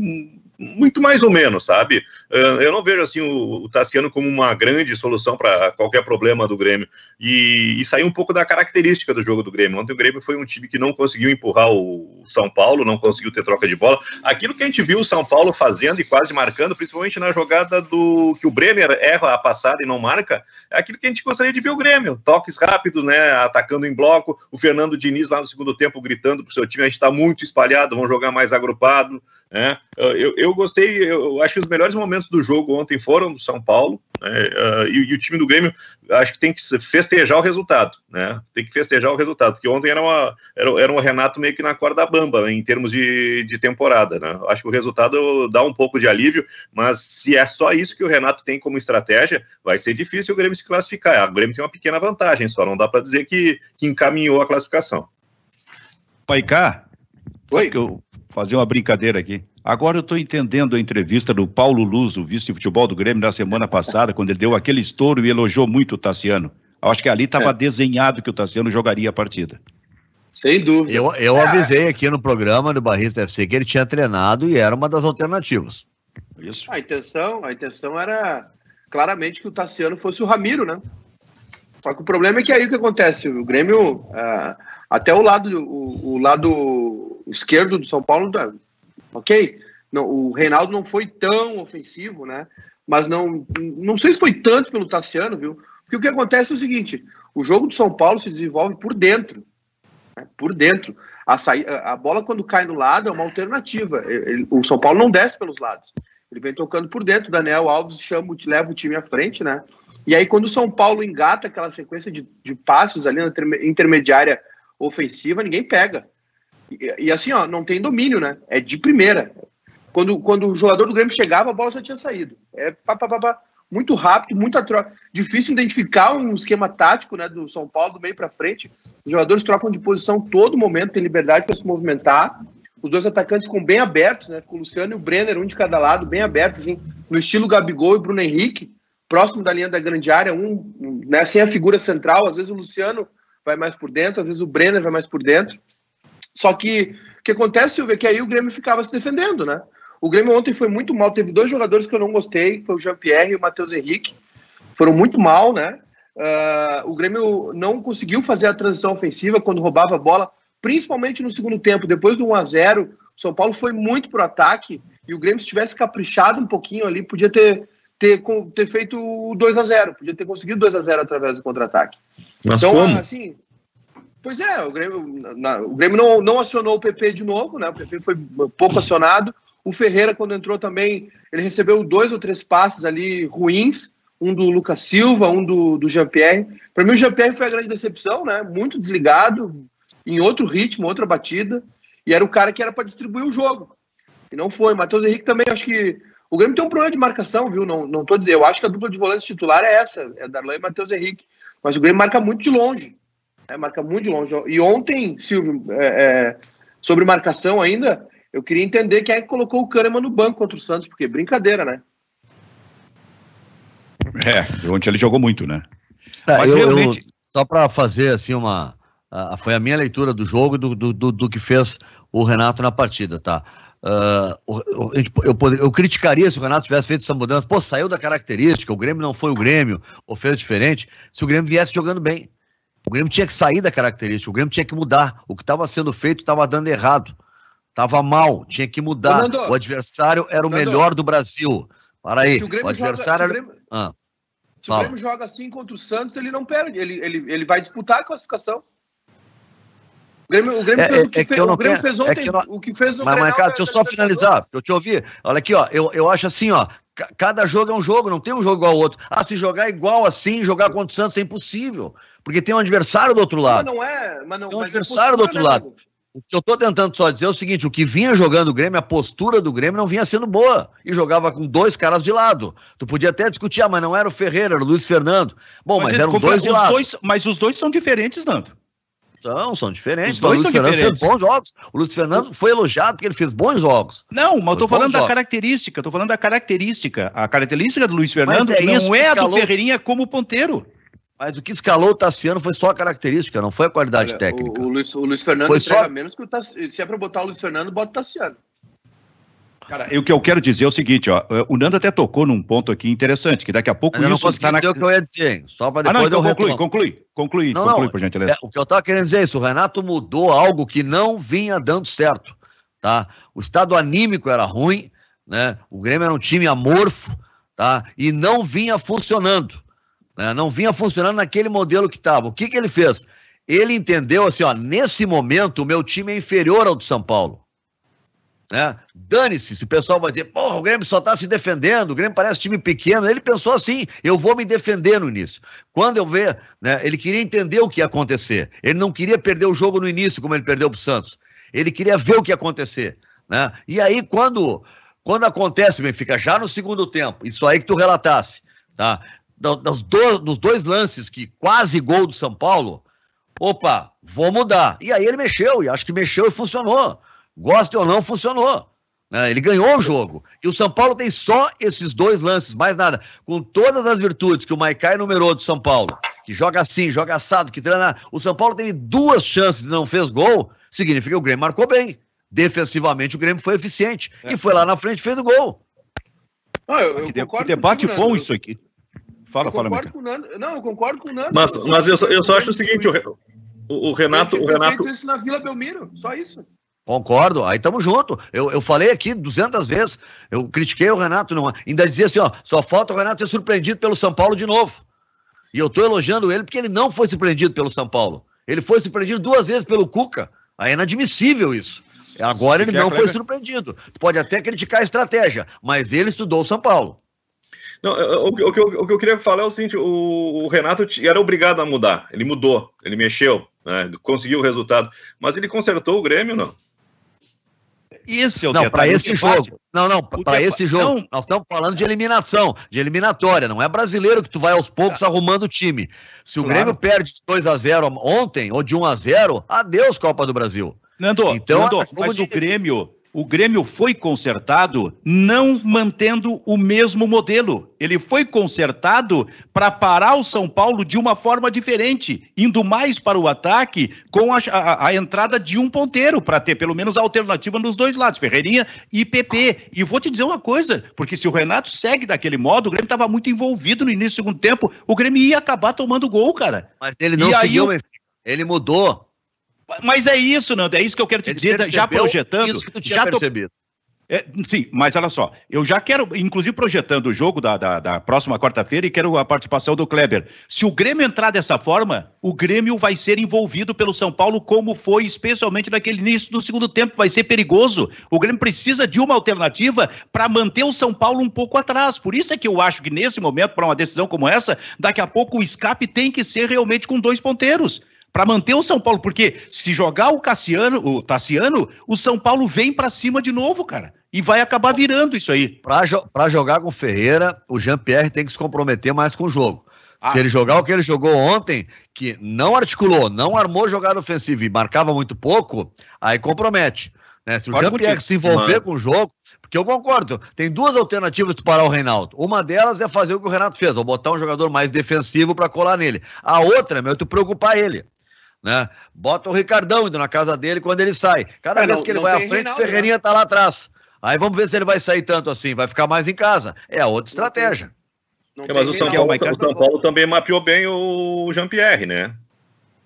muito mais ou menos, sabe? Eu não vejo assim o, o Tassiano como uma grande solução para qualquer problema do Grêmio. E, e saiu um pouco da característica do jogo do Grêmio. Ontem o Grêmio foi um time que não conseguiu empurrar o São Paulo, não conseguiu ter troca de bola. Aquilo que a gente viu o São Paulo fazendo e quase marcando, principalmente na jogada do que o Brenner erra a passada e não marca, é aquilo que a gente gostaria de ver o Grêmio. Toques rápidos, né? Atacando em bloco. O Fernando Diniz lá no segundo tempo gritando pro seu time: a gente está muito espalhado, vamos jogar mais agrupado. Né? Eu, eu gostei, eu acho que os melhores momentos do jogo ontem foram do São Paulo, né? uh, e, e, o time do Grêmio acho que tem que festejar o resultado, né? Tem que festejar o resultado, porque ontem era, uma, era, era um Renato meio que na corda bamba em termos de, de temporada, né? Acho que o resultado dá um pouco de alívio, mas se é só isso que o Renato tem como estratégia, vai ser difícil o Grêmio se classificar. O Grêmio tem uma pequena vantagem, só não dá para dizer que, que encaminhou a classificação. Paicá, Oi. Que eu fazer uma brincadeira aqui. Agora eu estou entendendo a entrevista do Paulo Luz, o vice de futebol do Grêmio, na semana passada, quando ele deu aquele estouro e elogiou muito o Tassiano. Eu acho que ali estava é. desenhado que o Tassiano jogaria a partida. Sem dúvida. Eu, eu é. avisei aqui no programa do Barrista FC que ele tinha treinado e era uma das alternativas. Isso. A intenção, a intenção era claramente que o Tassiano fosse o Ramiro, né? Só que o problema é que aí o que acontece? O Grêmio, uh, até o lado, o, o lado esquerdo do São Paulo, tá, ok? Não, o Reinaldo não foi tão ofensivo, né? Mas não, não sei se foi tanto pelo Tassiano, viu? Porque o que acontece é o seguinte: o jogo do São Paulo se desenvolve por dentro. Né? Por dentro. A, saí, a bola, quando cai no lado, é uma alternativa. Ele, o São Paulo não desce pelos lados. Ele vem tocando por dentro. Daniel Alves chama, leva o time à frente, né? E aí, quando o São Paulo engata aquela sequência de, de passos ali na intermediária ofensiva, ninguém pega. E, e, assim, ó, não tem domínio, né? É de primeira. Quando, quando o jogador do Grêmio chegava, a bola já tinha saído. É pá, pá, pá, pá, muito rápido, muita troca. Difícil identificar um esquema tático né, do São Paulo do meio para frente. Os jogadores trocam de posição todo momento, tem liberdade para se movimentar. Os dois atacantes com bem abertos, né? Com o Luciano e o Brenner, um de cada lado, bem abertos, assim, no estilo Gabigol e Bruno Henrique, próximo da linha da grande área, um, né, sem a figura central. Às vezes o Luciano vai mais por dentro, às vezes o Brenner vai mais por dentro. Só que o que acontece, Silvio, é que aí o Grêmio ficava se defendendo, né? O Grêmio ontem foi muito mal. Teve dois jogadores que eu não gostei, foi o Jean-Pierre e o Matheus Henrique. Foram muito mal, né? Uh, o Grêmio não conseguiu fazer a transição ofensiva quando roubava a bola, principalmente no segundo tempo. Depois do 1 a 0 o São Paulo foi muito pro ataque e o Grêmio, se tivesse caprichado um pouquinho ali, podia ter, ter, ter feito o 2 a 0 podia ter conseguido 2 a 0 através do contra-ataque. Então, como? assim, Pois é, o Grêmio, na, o Grêmio não, não acionou o PP de novo, né? O PP foi pouco acionado. O Ferreira, quando entrou também, ele recebeu dois ou três passes ali ruins, um do Lucas Silva, um do, do Jean-Pierre. Para mim, o Jean-Pierre foi a grande decepção, né? Muito desligado, em outro ritmo, outra batida, e era o cara que era para distribuir o jogo. E não foi. Matheus Henrique também, acho que. O Grêmio tem um problema de marcação, viu? Não, não tô dizendo. Eu acho que a dupla de volantes titular é essa, é Darlan e Matheus Henrique. Mas o Grêmio marca muito de longe. É, marca muito de longe. E ontem, Silvio, é, é, sobre marcação ainda, Eu queria entender quem é que colocou o Kahneman no banco contra o Santos, porque brincadeira, né? É, ontem ele jogou muito, né? É, Mas eu, realmente... Eu, só para fazer assim uma. Uh, foi a minha leitura do jogo do, do, do, do que fez o Renato na partida, tá? Uh, eu, eu, eu, criticaria se o Renato tivesse feito essa mudança. Pô, saiu da característica, o Grêmio não foi o Grêmio, ou fez diferente. Se o Grêmio viesse jogando bem, o Grêmio tinha que sair da característica, o Grêmio tinha que mudar. O que estava sendo feito estava dando errado, estava mal, tinha que mudar. o adversário era o melhor do Brasil. Para aí, o, o, adversário joga, era. Ah, se o Grêmio joga assim contra o Santos, ele não perde, ele, ele, ele vai disputar a classificação. O Grêmio, o Grêmio é, fez, o que, é fez, o Grêmio fez ontem, não, o que fez no Mas, mas cara, deixa eu só finalizar, eu te ouvi. Olha aqui, ó, eu, eu acho assim, ó, cada jogo é um jogo, não tem um jogo igual ao outro. Ah, se jogar igual assim, jogar contra o Santos é impossível, porque tem um adversário do outro lado. Mas não é, mas não, tem um é adversário é do outro lado. O que eu tô tentando só dizer é o seguinte: o que vinha jogando o Grêmio, a postura do Grêmio não vinha sendo boa. E jogava com dois caras de lado. Tu podia até discutir, ah, mas não era o Ferreira, era o Luiz Fernando. Bom, mas, mas eram dois de lado. Dois, mas os dois são diferentes, Nando. São, são diferentes. Os dois o Luiz são Fernando diferentes. fez bons jogos. O Luiz Fernando foi elogiado porque ele fez bons jogos. Não, mas eu tô falando da jogos. característica, tô falando da característica. A característica do Luiz Fernando é não é a do Ferreirinha como ponteiro. Mas o que escalou o Tassiano foi só a característica, não foi a qualidade Olha, técnica. O, o, Luiz, o Luiz Fernando foi só... menos que o Tassiano. Se é pra botar o Luiz Fernando, bota o Tassiano. Cara, o que eu quero dizer é o seguinte, ó, o Nando até tocou num ponto aqui interessante, que daqui a pouco Mas isso não está na... dizer o que eu ia dizer, só para depois ah, não, então conclui, conclui, conclui, não, conclui, não, por gentileza. É, o que eu estava querendo dizer é isso, o Renato mudou algo que não vinha dando certo, tá? O estado anímico era ruim, né? O Grêmio era um time amorfo, tá? E não vinha funcionando, né? Não vinha funcionando naquele modelo que estava. O que que ele fez? Ele entendeu assim, ó, nesse momento o meu time é inferior ao do São Paulo. Né? Dane-se, se o pessoal vai dizer, porra, o Grêmio só está se defendendo, o Grêmio parece time pequeno. Ele pensou assim: eu vou me defender no início. Quando eu ver, né, ele queria entender o que ia acontecer. Ele não queria perder o jogo no início, como ele perdeu para o Santos. Ele queria ver o que ia acontecer. Né? E aí, quando, quando acontece, Benfica, já no segundo tempo, isso aí que tu relatasse, tá? Dos, do, dos dois lances que quase gol do São Paulo, opa, vou mudar. E aí ele mexeu, e acho que mexeu e funcionou. Goste ou não, funcionou. Né? Ele ganhou o jogo. E o São Paulo tem só esses dois lances, mais nada. Com todas as virtudes que o Maicai numerou do São Paulo, que joga assim, joga assado, que treina. O São Paulo teve duas chances e não fez gol, significa que o Grêmio marcou bem. Defensivamente, o Grêmio foi eficiente. É. E foi lá na frente e fez o gol. Não, eu, eu que debate bom isso aqui. Fala, fala, Nando. Não, eu concordo com o Nando. Mas, mas eu, eu só acho o seguinte: o, o, o Renato. O Renato... feito isso na Vila Belmiro, só isso. Concordo, aí estamos junto. Eu, eu falei aqui 200 vezes, eu critiquei o Renato, não, ainda dizia assim, ó, só falta o Renato ser surpreendido pelo São Paulo de novo. E eu estou elogiando ele porque ele não foi surpreendido pelo São Paulo. Ele foi surpreendido duas vezes pelo Cuca. Aí é inadmissível isso. Agora ele não foi surpreendido. Pode até criticar a estratégia, mas ele estudou o São Paulo. Não, o, o, que eu, o que eu queria falar é o seguinte: o, o, Renato era obrigado a mudar. Ele mudou, ele mexeu, né, conseguiu o resultado. Mas ele consertou o Grêmio, não? Esse é o Não, para esse jogo. Não, não, para esse jogo. Não. Nós estamos falando de eliminação, de eliminatória. Não é brasileiro que tu vai aos poucos é. arrumando o time. Se o claro. Grêmio perde de 2 a 0 ontem ou de 1 a 0 adeus Copa do Brasil. Nando, então, Nando mas o Grêmio o Grêmio foi consertado não mantendo o mesmo modelo. Ele foi consertado para parar o São Paulo de uma forma diferente, indo mais para o ataque com a, a, a entrada de um ponteiro, para ter pelo menos a alternativa nos dois lados, Ferreirinha e PP. E vou te dizer uma coisa, porque se o Renato segue daquele modo, o Grêmio estava muito envolvido no início do segundo tempo, o Grêmio ia acabar tomando gol, cara. Mas ele não e seguiu, aí, ele mudou. Mas é isso, Nando, é isso que eu quero te Ele dizer, já projetando. Isso que tu tinha já percebido. Tô... É, sim, mas olha só, eu já quero, inclusive projetando o jogo da, da, da próxima quarta-feira e quero a participação do Kleber. Se o Grêmio entrar dessa forma, o Grêmio vai ser envolvido pelo São Paulo, como foi especialmente naquele início do segundo tempo, vai ser perigoso. O Grêmio precisa de uma alternativa para manter o São Paulo um pouco atrás. Por isso é que eu acho que nesse momento, para uma decisão como essa, daqui a pouco o escape tem que ser realmente com dois ponteiros para manter o São Paulo, porque se jogar o Cassiano, o Tassiano, o São Paulo vem para cima de novo, cara. E vai acabar virando isso aí. Para jo jogar com o Ferreira, o Jean-Pierre tem que se comprometer mais com o jogo. Ah. Se ele jogar o que ele jogou ontem, que não articulou, não armou jogada ofensiva e marcava muito pouco, aí compromete. Né? Se o Jean-Pierre se envolver mas... com o jogo, porque eu concordo, tem duas alternativas para parar o Reinaldo. Uma delas é fazer o que o Renato fez, ou botar um jogador mais defensivo para colar nele. A outra, meu, é tu preocupar ele. Né? Bota o Ricardão indo na casa dele quando ele sai. Cada é, vez não, que ele vai à frente, Reinaldo, Ferreirinha né? tá lá atrás. Aí vamos ver se ele vai sair tanto assim, vai ficar mais em casa. É a outra estratégia. É, mas o São, Paulo, o São Paulo também mapeou bem o Jean-Pierre, né?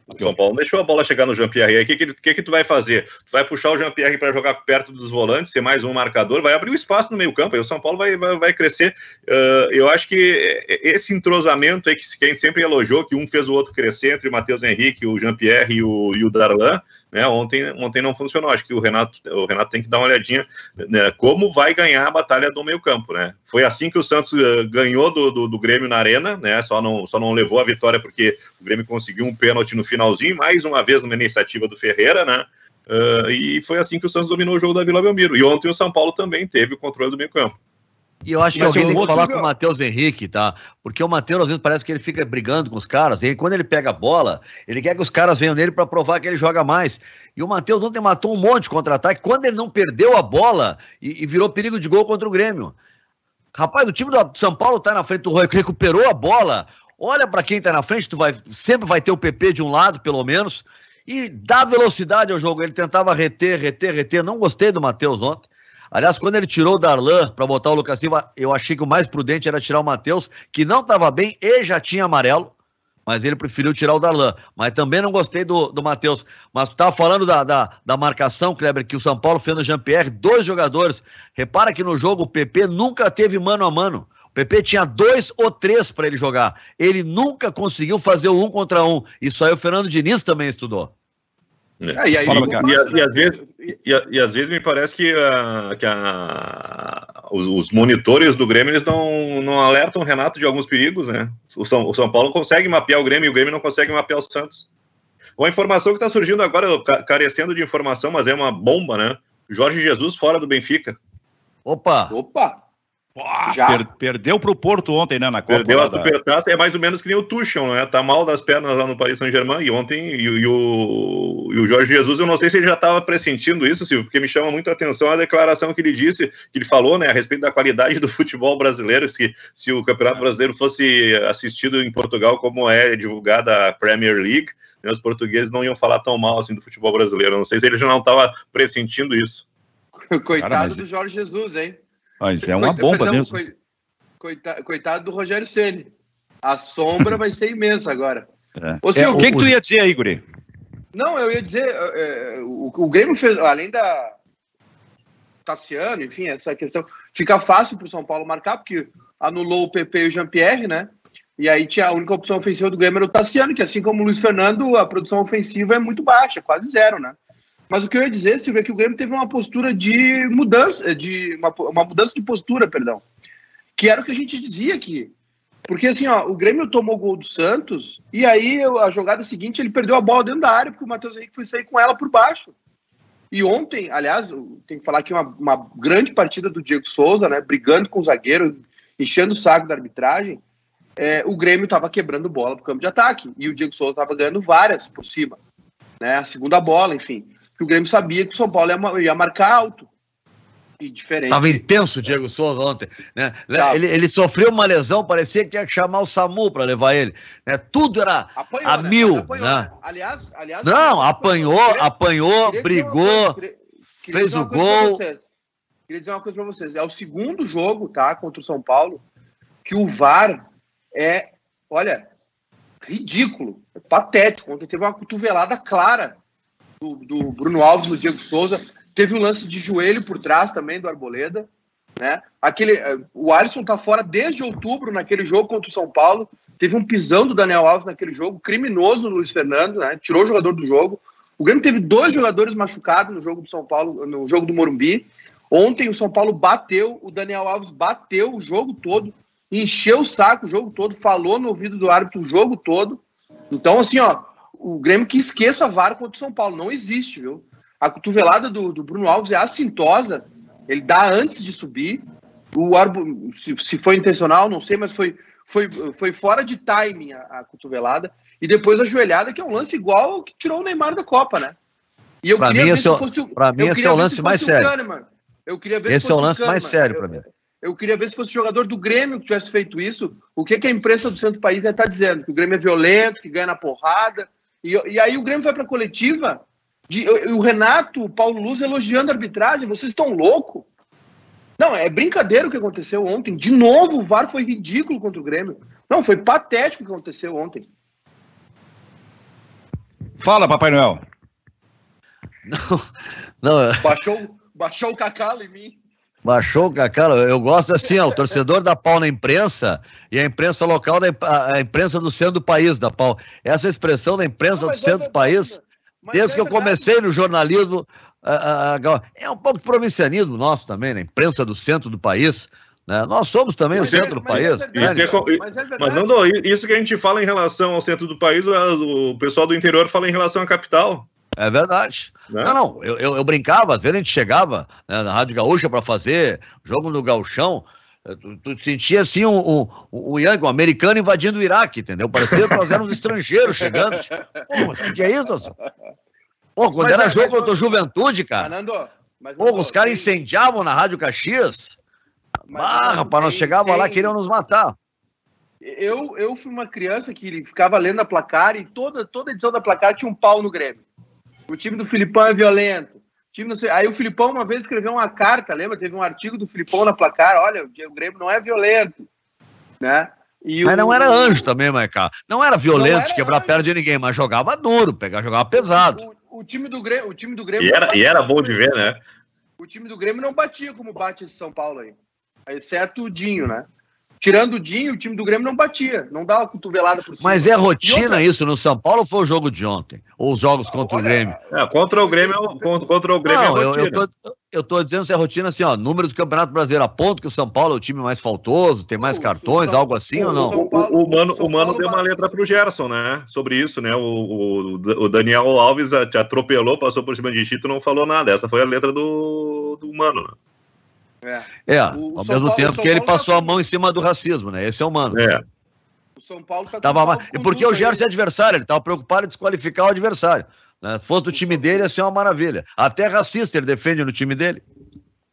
O São Paulo deixou a bola chegar no Jean-Pierre. Aí o que, que, que, que tu vai fazer? Tu vai puxar o Jean-Pierre para jogar perto dos volantes, ser mais um marcador, vai abrir o espaço no meio-campo, aí o São Paulo vai, vai, vai crescer. Uh, eu acho que esse entrosamento aí que quem sempre elogiou, que um fez o outro crescer entre o Matheus Henrique, o Jean-Pierre e o, e o Darlan, né? Ontem, ontem não funcionou. Acho que o Renato, o Renato tem que dar uma olhadinha né, como vai ganhar a batalha do meio campo. Né? Foi assim que o Santos uh, ganhou do, do, do, Grêmio na arena, né? Só não, só não levou a vitória porque o Grêmio conseguiu um pênalti no finalzinho, mais uma vez numa iniciativa do Ferreira, né? Uh, e foi assim que o Santos dominou o jogo da Vila Belmiro. E ontem o São Paulo também teve o controle do meio campo. E eu acho que Mas alguém tem que falar com o Matheus Henrique, tá? Porque o Matheus, às vezes, parece que ele fica brigando com os caras. E quando ele pega a bola, ele quer que os caras venham nele para provar que ele joga mais. E o Matheus ontem matou um monte de contra-ataque. Quando ele não perdeu a bola e, e, virou perigo de gol contra o Grêmio. Rapaz, o time do São Paulo tá na frente do Roy, que recuperou a bola. Olha para quem tá na frente, tu vai sempre vai ter o PP de um lado, pelo menos. E dá velocidade ao jogo. Ele tentava reter, reter, reter. Não gostei do Matheus ontem. Aliás, quando ele tirou o Darlan para botar o Lucas Silva, eu achei que o mais prudente era tirar o Matheus, que não estava bem e já tinha amarelo, mas ele preferiu tirar o Darlan. Mas também não gostei do, do Matheus. Mas tu estava falando da, da, da, marcação, Kleber, que o São Paulo fez no Jean-Pierre, dois jogadores. Repara que no jogo o PP nunca teve mano a mano. O PP tinha dois ou três para ele jogar. Ele nunca conseguiu fazer o um contra um. Isso aí o Fernando Diniz também estudou. É, e, aí, Fala, e, e, e, às vezes, e, às vezes me parece que, uh, que a, os, os, monitores do Grêmio eles não, não alertam o Renato de alguns perigos, né? O São, o São Paulo consegue mapear o Grêmio e o Grêmio não consegue mapear o Santos. Uma informação que está surgindo agora, carecendo de informação, mas é uma bomba, né? Jorge Jesus fora do Benfica. Opa! Opa! Já? Per, perdeu para o Porto ontem, né? Na Copa. Perdeu a Supertaça, é mais ou menos que nem o Tuchel, né? Tá mal das pernas lá no Paris Saint-Germain. E ontem, e, e, o, e o Jorge Jesus, eu não sei se ele já estava pressentindo isso, Silvio, porque me chama muito a atenção a declaração que ele disse, que ele falou, né, a respeito da qualidade do futebol brasileiro, se, se o Campeonato Brasileiro fosse assistido em Portugal como é divulgada a Premier League, né, os portugueses não iam falar tão mal assim do futebol brasileiro. Eu não sei se ele já não estava pressentindo isso. Coitado Cara, mas... do Jorge Jesus, hein? Mas é uma bomba mesmo. Coitado, coitado do Rogério Ceni. A sombra vai ser imensa agora. É. Ô, é, o que, que tu ia dizer aí, Guri? Não, eu ia dizer, é, o, o Grêmio fez, além da Tassiano, enfim, essa questão, fica fácil para o São Paulo marcar, porque anulou o PP e o Jean-Pierre, né? E aí tinha a única opção ofensiva do Grêmio era o Tassiano, que assim como o Luiz Fernando, a produção ofensiva é muito baixa, quase zero, né? Mas o que eu ia dizer, Silvio, é que o Grêmio teve uma postura de mudança, de uma, uma mudança de postura, perdão. Que era o que a gente dizia aqui. Porque assim, ó, o Grêmio tomou o gol do Santos e aí a jogada seguinte ele perdeu a bola dentro da área porque o Matheus Henrique foi sair com ela por baixo. E ontem, aliás, tem que falar aqui uma, uma grande partida do Diego Souza, né, brigando com o zagueiro, enchendo o saco da arbitragem. É, o Grêmio estava quebrando bola pro campo de ataque e o Diego Souza estava ganhando várias por cima, né, a segunda bola, enfim que o Grêmio sabia que o São Paulo ia, marcar alto. E diferente. Tava intenso o Diego Souza ontem. Né? Ele, ele, sofreu uma lesão, parecia que tinha que chamar o SAMU para levar ele. Né? Tudo era apanhou, a né? mil. Apanhou, né? Aliás, aliás, Não, apanhou, apanhou, queria brigou, queria, fez o gol. Queria dizer uma coisa para vocês. É o segundo jogo, tá? Contra o São Paulo, que o VAR é, olha, ridículo, é patético. Ontem teve uma cotovelada clara do, do Bruno Alves no Diego Souza. Teve um lance de joelho por trás também do Arboleda. Né? Aquele, eh, o Alisson tá fora desde outubro naquele jogo contra o São Paulo. Teve um pisão do Daniel Alves naquele jogo, criminoso no Luiz Fernando, né? tirou o jogador do jogo. O Grêmio teve dois jogadores machucados no jogo do São Paulo, no jogo do Morumbi. Ontem o São Paulo bateu, o Daniel Alves bateu o jogo todo, encheu o saco o jogo todo, falou no ouvido do árbitro o jogo todo. Então, assim, ó, o Grêmio que esqueça a VAR contra o São Paulo. Não existe, viu? A cotovelada do, do Bruno Alves é assintosa. Ele dá antes de subir. O Arbo, se, se foi intencional, não sei, mas foi, foi, foi fora de timing a, a cotovelada. E depois a joelhada, que é um lance igual que tirou o Neymar da Copa, né? E eu pra queria mim, ver esse, se fosse o. Pra mim, esse é o lance mais sério. Eu queria ver esse é o lance mais sério para mim. Eu queria ver se fosse jogador do Grêmio que tivesse feito isso, o que, que a imprensa do centro do país ia estar tá dizendo? Que o Grêmio é violento, que ganha na porrada. E, e aí o Grêmio vai para a coletiva, de, o Renato, o Paulo Luz elogiando a arbitragem. Vocês estão loucos? Não, é brincadeira o que aconteceu ontem. De novo, o VAR foi ridículo contra o Grêmio. Não, foi patético o que aconteceu ontem. Fala, Papai Noel. Não, não. É- baixou, baixou o cacalo em mim. Baixou o cacalo. Eu gosto assim, ó, o torcedor da pau na imprensa e a imprensa local, da, a imprensa do centro do país da pau. Essa expressão da imprensa não, do centro é do país, desde é que eu comecei no jornalismo, é um pouco de provincianismo nosso também, né? Imprensa do centro do país. Né? Nós somos também mas o centro é, do país. É né? mas, é mas, não, não, isso que a gente fala em relação ao centro do país, o pessoal do interior fala em relação à capital. É verdade. Né? Não, não, eu, eu, eu, brincava, às vezes a gente chegava né, na Rádio Gaúcha para fazer jogo no Galchão, tu, tu sentia assim um, um, um, Yankee, um americano invadindo o Iraque, entendeu? Parecia que nós éramos estrangeiros chegando. Pô, mas o que, é isso? Assim? Pô, quando mas, era jogo contra a juventude, cara. Fernando, mas, Pô, os caras incendiavam na Rádio Caxias. Barra, para nós chegávamos lá, queriam nos matar. Eu, eu fui uma criança que ficava lendo a placar e toda, toda edição da placar tinha um pau no Grêmio. O time do Filipão é violento. time sei... Aí o Filipão uma vez escreveu uma carta, lembra? Teve um artigo do Filipão na placar, olha, o Grêmio não é violento, né? E mas o... não era anjo também, Maicá. Não era violento de quebrar a perna de ninguém, mas jogava duro, pegar, jogava pesado. O, o time do Grêmio, o time do Grêmio. E era, e era bom de ver, né? O time do Grêmio não batia como bate esse São Paulo aí. Exceto o Dinho, né? Tirando o Dinho, o time do Grêmio não batia, não dava cotovelada por cima. Mas é rotina outra... isso no São Paulo ou foi o jogo de ontem? Ou os jogos contra Olha, o Grêmio? É, contra o Grêmio, contra, contra o Grêmio não, é rotina. Eu, eu, tô, eu tô dizendo se é rotina assim, ó, número do Campeonato Brasileiro, aponto que o São Paulo é o time mais faltoso, tem mais cartões, São, algo assim ou não? O, o, o Mano, o Mano deu uma letra pro Gerson, né, sobre isso, né, o, o, o Daniel Alves te atropelou, passou por cima de Chito não falou nada, essa foi a letra do, do Mano, né? É, é o, ao mesmo Paulo, tempo que ele passou a mão em cima do racismo, né? Esse é o mano. É. O São Paulo tá tava E porque o Gerson é adversário, ele estava preocupado em desqualificar o adversário. Né? Se fosse do time dele, ia ser uma maravilha. Até racista ele defende no time dele.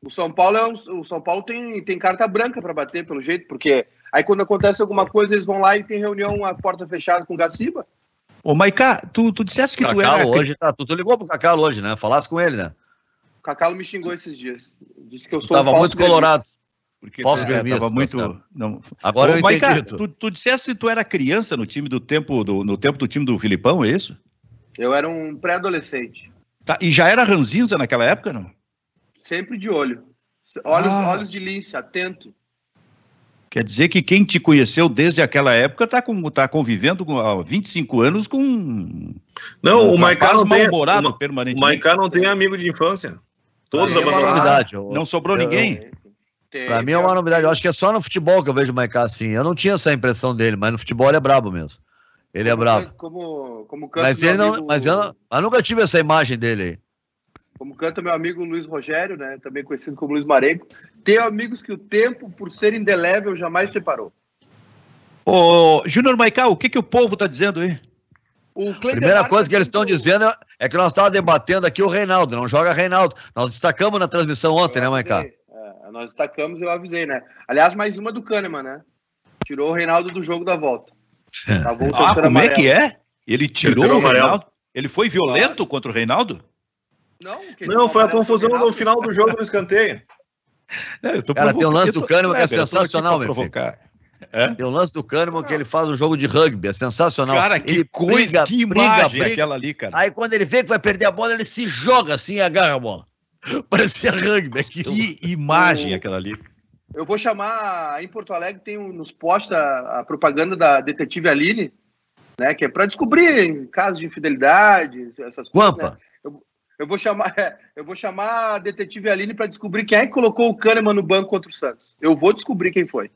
O São Paulo é um, o São Paulo tem, tem carta branca para bater, pelo jeito, porque aí quando acontece alguma coisa, eles vão lá e tem reunião a porta fechada com o Gaciba. Ô, Maiká, tu, tu disseste que Cacau tu era. hoje, tá, tu, tu ligou pro Cacau hoje, né? Falasse com ele, né? O Cacalo me xingou esses dias. Disse que eu sou Tava um muito colorado. Porque falso é, tava muito. Tá não... Agora Ô, eu entendi. Cara, tu, tu disseste que tu era criança no time do tempo do, no tempo do time do Filipão, é isso? Eu era um pré-adolescente. Tá, e já era ranzinza naquela época, não? Sempre de olho. Olhos, ah. olhos de lince, atento. Quer dizer que quem te conheceu desde aquela época está tá convivendo com, há 25 anos com. Não, um o Maicá não tem. O Maicá não tem amigo de infância. Todos é uma novidade. Não sobrou eu, ninguém. Para mim é uma novidade. Eu acho que é só no futebol que eu vejo o Maicá assim. Eu não tinha essa impressão dele, mas no futebol ele é brabo mesmo. Ele é brabo. Como, como mas ele não, amigo... mas eu, não, eu nunca tive essa imagem dele aí. Como canta meu amigo Luiz Rogério, né, também conhecido como Luiz Marenco, tenho amigos que o tempo, por ser indelével, jamais separou. Ô, Júnior Maical, o que, que o povo está dizendo aí? Primeira coisa que eles estão dizendo é que nós estávamos debatendo aqui o Reinaldo, não joga Reinaldo. Nós destacamos na transmissão ontem, né, Maiká? É, nós destacamos e eu avisei, né? Aliás, mais uma do Kahneman, né? Tirou o Reinaldo do jogo da volta. Tá ah, como amarelo. é que é? Ele tirou, tirou o Reinaldo? Ele foi violento claro. contra o Reinaldo? Não, não foi a confusão no final do jogo no escanteio. Não, Cara, tem um lance do Kahneman que é sensacional, meu provocar. É? Tem um lance do Kahneman que ele faz um jogo de rugby, é sensacional. Cara, que ele coisa, briga, que imagem briga, briga. aquela ali, cara. Aí quando ele vê que vai perder a bola, ele se joga assim e agarra a bola. Parecia rugby aquilo. Que imagem aquela ali. Eu vou chamar, em Porto Alegre tem um, nos posta a, a propaganda da detetive Aline, né, que é para descobrir casos de infidelidade, essas coisas. Né? Eu vou chamar, é, eu vou chamar a detetive Aline para descobrir quem é que colocou o Kahneman no banco contra o Santos. Eu vou descobrir quem foi.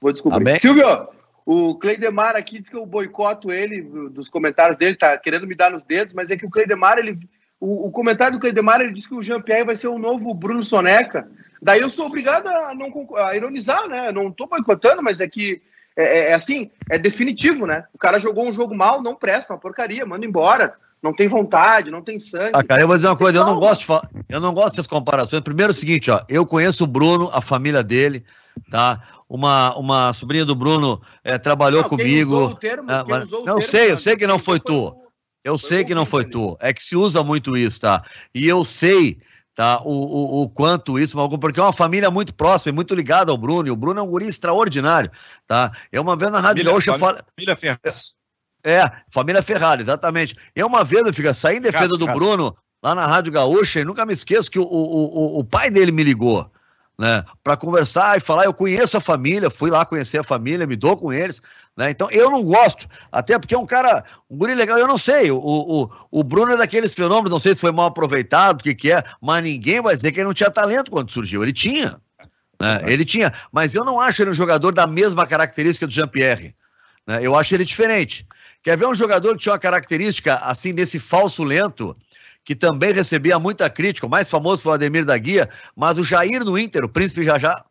Vou descobrir. Amém. Silvio, o Cleidemar aqui diz que eu boicoto ele, dos comentários dele, tá querendo me dar nos dedos, mas é que o Cleidemar, ele, o, o comentário do Cleidemar, ele diz que o Jean-Pierre vai ser o novo Bruno Soneca. Daí eu sou obrigado a, não, a ironizar, né? Eu não tô boicotando, mas é que é, é, é, assim, é definitivo, né? O cara jogou um jogo mal, não presta, uma porcaria, manda embora não tem vontade, não tem sangue. Ah, cara, eu vou dizer uma coisa, eu não gosto de falar, eu não gosto dessas comparações. Primeiro é o seguinte, ó, eu conheço o Bruno, a família dele, tá? Uma, uma sobrinha do Bruno é, trabalhou não, comigo. Termo, é, mas, não, eu sei, eu sei que não foi tu. Eu sei que não foi tu. É que se usa muito isso, tá? E eu sei tá? O, o, o, quanto isso, porque é uma família muito próxima e muito ligada ao Bruno, e o Bruno é um guri extraordinário, tá? Eu uma vez na Rádio família, Gaúcha... Família, família Ferraz. É, família Ferrari, exatamente. Eu uma vez, eu fico, saí em defesa do Bruno lá na Rádio Gaúcha e nunca me esqueço que o, o, o, o pai dele me ligou, né, para conversar e falar. Eu conheço a família, fui lá conhecer a família, me dou com eles, né? Então eu não gosto, até porque é um cara, um guri legal. Eu não sei, o, o, o Bruno é daqueles fenômenos, não sei se foi mal aproveitado, o que, que é, mas ninguém vai dizer que ele não tinha talento quando surgiu. Ele tinha, né? Ele tinha, mas eu não acho ele um jogador da mesma característica do Jean-Pierre. Né? Eu acho ele diferente. Quer ver um jogador que tinha uma característica assim desse falso lento? Que também recebia muita crítica. O mais famoso foi o Ademir da Guia, mas o Jair no Inter, o príncipe Jajá,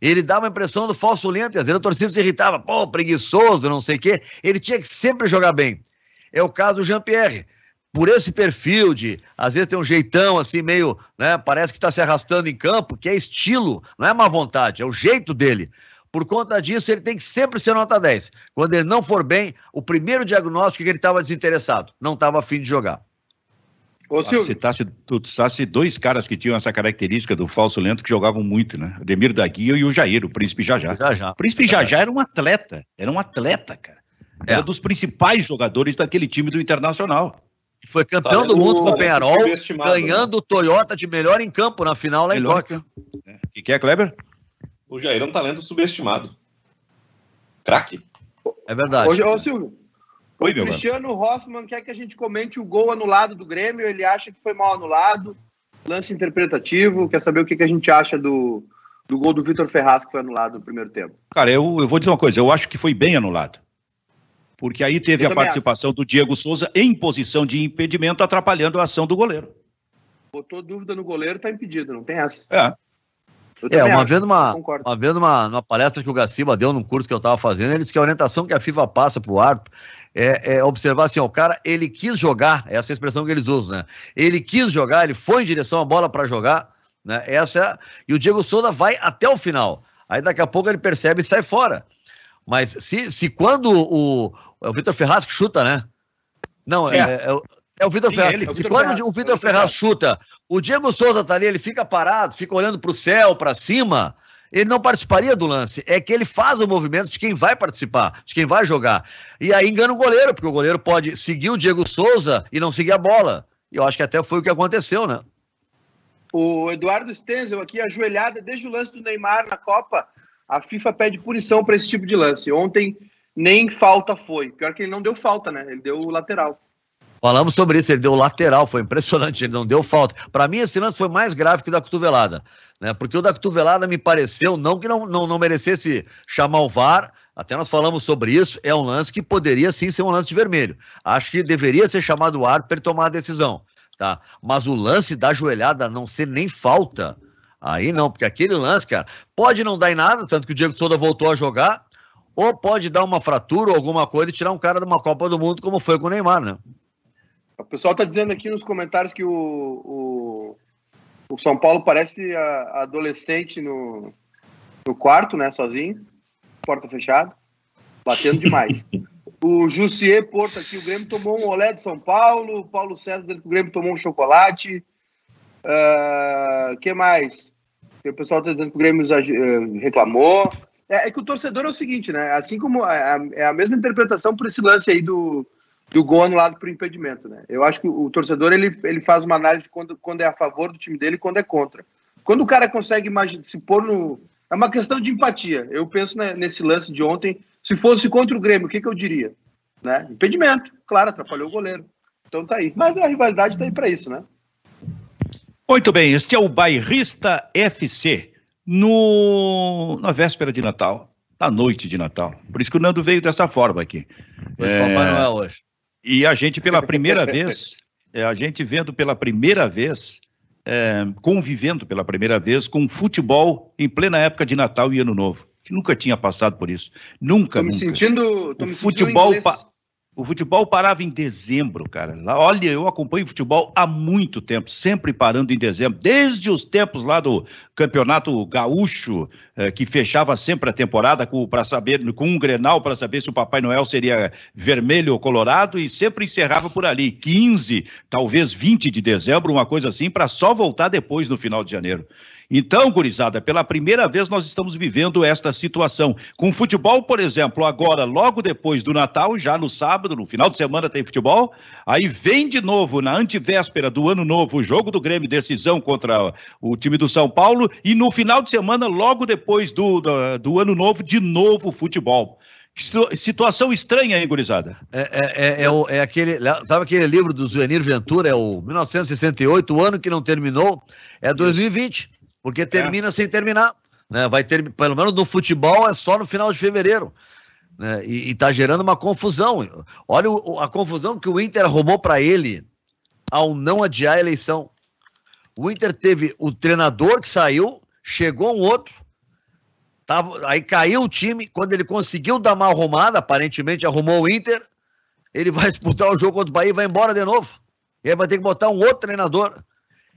ele dava a impressão do falso lento, e às vezes a torcida se irritava, pô, preguiçoso, não sei o quê. Ele tinha que sempre jogar bem. É o caso do Jean-Pierre. Por esse perfil de, às vezes tem um jeitão assim, meio, né, parece que está se arrastando em campo, que é estilo, não é má vontade, é o jeito dele. Por conta disso, ele tem que sempre ser nota 10. Quando ele não for bem, o primeiro diagnóstico é que ele estava desinteressado, não estava afim de jogar. Ô, Silvio. Citasse, tu citasse dois caras que tinham essa característica do falso lento que jogavam muito, né? Ademir da Guia e o Jair, o Príncipe Jajá. Jajá. O Príncipe Jajá era um atleta, era um atleta, cara. Era é. dos principais jogadores daquele time do Internacional. Foi campeão tá do mundo com o Penharol, ganhando o Toyota de melhor em campo na final lá melhor em Tóquio. O é. que, que é, Kleber? O Jair é um talento subestimado. Craque. É verdade. Hoje, ô, Silvio, Oi, o Cristiano. Hoffman quer que a gente comente o gol anulado do Grêmio. Ele acha que foi mal anulado. Lance interpretativo. Quer saber o que, que a gente acha do, do gol do Vitor Ferraz que foi anulado no primeiro tempo? Cara, eu, eu vou dizer uma coisa. Eu acho que foi bem anulado. Porque aí teve eu a participação acho. do Diego Souza em posição de impedimento, atrapalhando a ação do goleiro. Botou dúvida no goleiro, tá impedido, não tem essa. É. É, uma acho, vez, numa, uma vez numa, numa palestra que o Gaciba deu num curso que eu estava fazendo, ele disse que a orientação que a FIFA passa para o árbitro é, é, observar assim, ó, o cara, ele quis jogar, essa é a expressão que eles usam, né? Ele quis jogar, ele foi em direção à bola para jogar, né? Essa é, e o Diego Souza vai até o final. Aí daqui a pouco ele percebe e sai fora. Mas se, se quando o, é o Vitor Ferraz que chuta, né? Não, é, é, é, é o Vitor Ferraz. Ele, se quando Ferraz, o Vitor Ferraz chuta, o Diego Souza tá ali, ele fica parado, fica olhando para o céu, para cima, ele não participaria do lance. É que ele faz o movimento de quem vai participar, de quem vai jogar. E aí engana o goleiro, porque o goleiro pode seguir o Diego Souza e não seguir a bola. E eu acho que até foi o que aconteceu, né? O Eduardo Stenzel aqui, ajoelhada desde o lance do Neymar na Copa, a FIFA pede punição para esse tipo de lance. Ontem nem falta foi. Pior que ele não deu falta, né? Ele deu o lateral. Falamos sobre isso, ele deu lateral, foi impressionante, ele não deu falta. Para mim, esse lance foi mais grave que o da cotovelada, né? Porque o da cotovelada me pareceu, não que não, não, não merecesse chamar o VAR, até nós falamos sobre isso, é um lance que poderia sim ser um lance de vermelho. Acho que deveria ser chamado o árbitro para ele tomar a decisão, tá? Mas o lance da joelhada não ser nem falta, aí não, porque aquele lance, cara, pode não dar em nada, tanto que o Diego Souza voltou a jogar, ou pode dar uma fratura ou alguma coisa e tirar um cara de uma Copa do Mundo, como foi com o Neymar, né? O pessoal está dizendo aqui nos comentários que o, o, o São Paulo parece a, a adolescente no, no quarto, né? Sozinho, porta fechada, batendo demais. o Jussier Porto aqui, o Grêmio tomou um olé do São Paulo, o Paulo César dizendo que o Grêmio tomou um chocolate. O uh, que mais? O pessoal está dizendo que o Grêmio uh, reclamou. É, é, que o torcedor é o seguinte, né? Assim como é, é a mesma interpretação por esse lance aí do, do gol anulado por impedimento, né? Eu acho que o, torcedor ele, ele faz uma análise quando, quando é a favor do time dele e quando é contra. Quando o cara consegue imaginar, se pôr no. É uma questão de empatia. Eu penso né, nesse lance de ontem. Se fosse contra o Grêmio, o que, que eu diria? Né? Impedimento, claro, atrapalhou o goleiro. Então tá aí. Mas a rivalidade tá aí para isso, né? Muito bem, este é o Bairrista FC, no, na véspera de Natal, na noite de Natal. Por isso que o Nando veio dessa forma aqui. Hoje é... Papai Noel hoje. E a gente, pela primeira vez, é, a gente vendo pela primeira vez, é, convivendo pela primeira vez com futebol em plena época de Natal e Ano Novo. Que nunca tinha passado por isso. Nunca, tô me nunca. Sentindo, tô me futebol. Sentindo O futebol parava em dezembro, cara. Olha, eu acompanho futebol há muito tempo, sempre parando em dezembro, desde os tempos lá do Campeonato Gaúcho, eh, que fechava sempre a temporada para saber, com um Grenal para saber se o Papai Noel seria vermelho ou colorado e sempre encerrava por ali, 15, talvez 20 de dezembro, uma coisa assim, para só voltar depois no final de janeiro. Então, gurizada, pela primeira vez nós estamos vivendo esta situação. Com futebol, por exemplo, agora, logo depois do Natal, já no sábado, no final de semana tem futebol, aí vem de novo, na antivéspera do ano novo, o jogo do Grêmio, decisão contra o time do São Paulo, e no final de semana, logo depois do, do, do ano novo, de novo futebol. Situação estranha, hein, gurizada? É, é, é, é, é aquele. Sabe aquele livro do Zuenir Ventura? É o 1968, o ano que não terminou, é 2020 porque é. termina é. sem terminar. Né? Vai ter, pelo menos no futebol, é só no final de fevereiro. Né? E, está gerando uma confusão. Olha o, a confusão que o Inter arrumou para ele ao não adiar a eleição. O Inter teve o treinador que saiu, chegou um outro, tava, aí caiu o time. Quando ele conseguiu dar uma arrumada, aparentemente arrumou o Inter, ele vai disputar o jogo contra o Bahia e vai embora de novo. E aí vai ter que botar um outro treinador.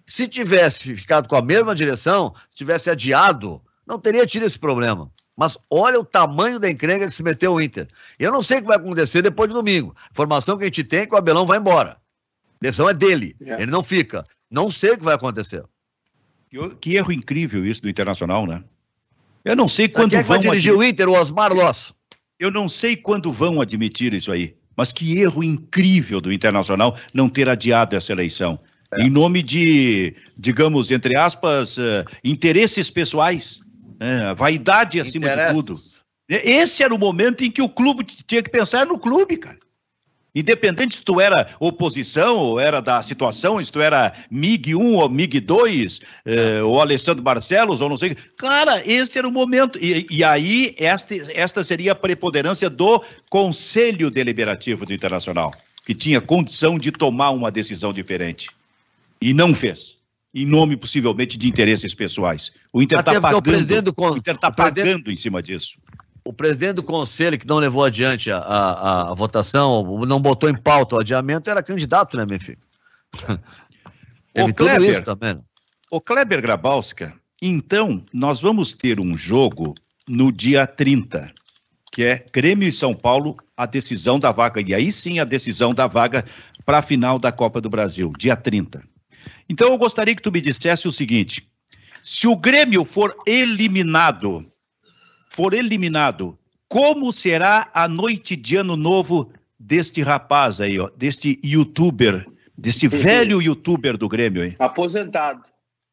Se tivesse ficado com a mesma direção, se tivesse adiado, não teria tido esse problema. Mas olha o tamanho da encrenca que se meteu o Inter. Eu não sei o que vai acontecer depois de domingo. Informação que a gente tem é que o Abelão vai embora. A decisão é dele. É. Ele não fica. Não sei o que vai acontecer. Que, que erro incrível isso do Internacional, né? Eu não sei quando quem é vão. Vai dirigir admitir... o Inter, o Osmar Loss. Eu não sei quando vão admitir isso aí. Mas que erro incrível do Internacional não ter adiado essa eleição. É. Em nome de, digamos, entre aspas, uh, interesses pessoais, né? vaidade acima de tudo. Esse era o momento em que o clube tinha que pensar no clube, cara. Independente se tu era oposição ou era da situação, se tu era MIG 1 ou MIG 2, eh, ou Alessandro Barcelos, ou não sei. Cara, esse era o momento. E, e aí, esta, esta seria a preponderância do Conselho Deliberativo do Internacional, que tinha condição de tomar uma decisão diferente. E não fez. Em nome, possivelmente, de interesses pessoais. O Inter está pagando, o, o Inter tá pagando em cima disso. O presidente do conselho que não levou adiante a, a, a votação, não botou em pauta o adiamento, era candidato, né, Benfica? Teve tudo Kleber, isso também. Né? O Kleber Grabowska, então, nós vamos ter um jogo no dia 30, que é Grêmio e São Paulo, a decisão da vaga. E aí sim a decisão da vaga para a final da Copa do Brasil, dia 30. Então eu gostaria que tu me dissesse o seguinte: se o Grêmio for eliminado, for eliminado, como será a noite de ano novo deste rapaz aí, ó, deste youtuber, deste velho youtuber do Grêmio aí? Aposentado.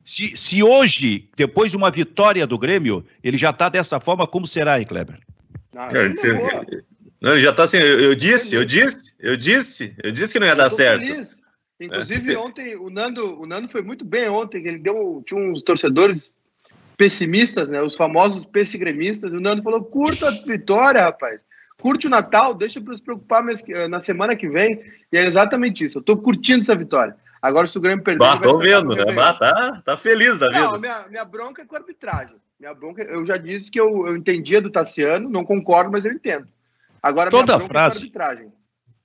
Se, se hoje, depois de uma vitória do Grêmio, ele já está dessa forma, como será aí, Kleber? Não, não, ele já está assim, eu, eu, disse, eu disse, eu disse, eu disse que não ia dar certo. Feliz. Inclusive, é. ontem o Nando, o Nando foi muito bem ontem, ele deu. Tinha uns torcedores pessimistas, né? Os famosos pessigremistas. O Nando falou: curta a vitória, rapaz. Curte o Natal, deixa para se preocupar na semana que vem. E é exatamente isso. Eu tô curtindo essa vitória. Agora, se o Grêmio perder. Bah, tô vendo, né? Bah, tá, tá feliz da vida. Não, minha, minha bronca é com a arbitragem. Minha bronca, eu já disse que eu, eu entendia do Tassiano, não concordo, mas eu entendo. Agora, Toda frase. É com a arbitragem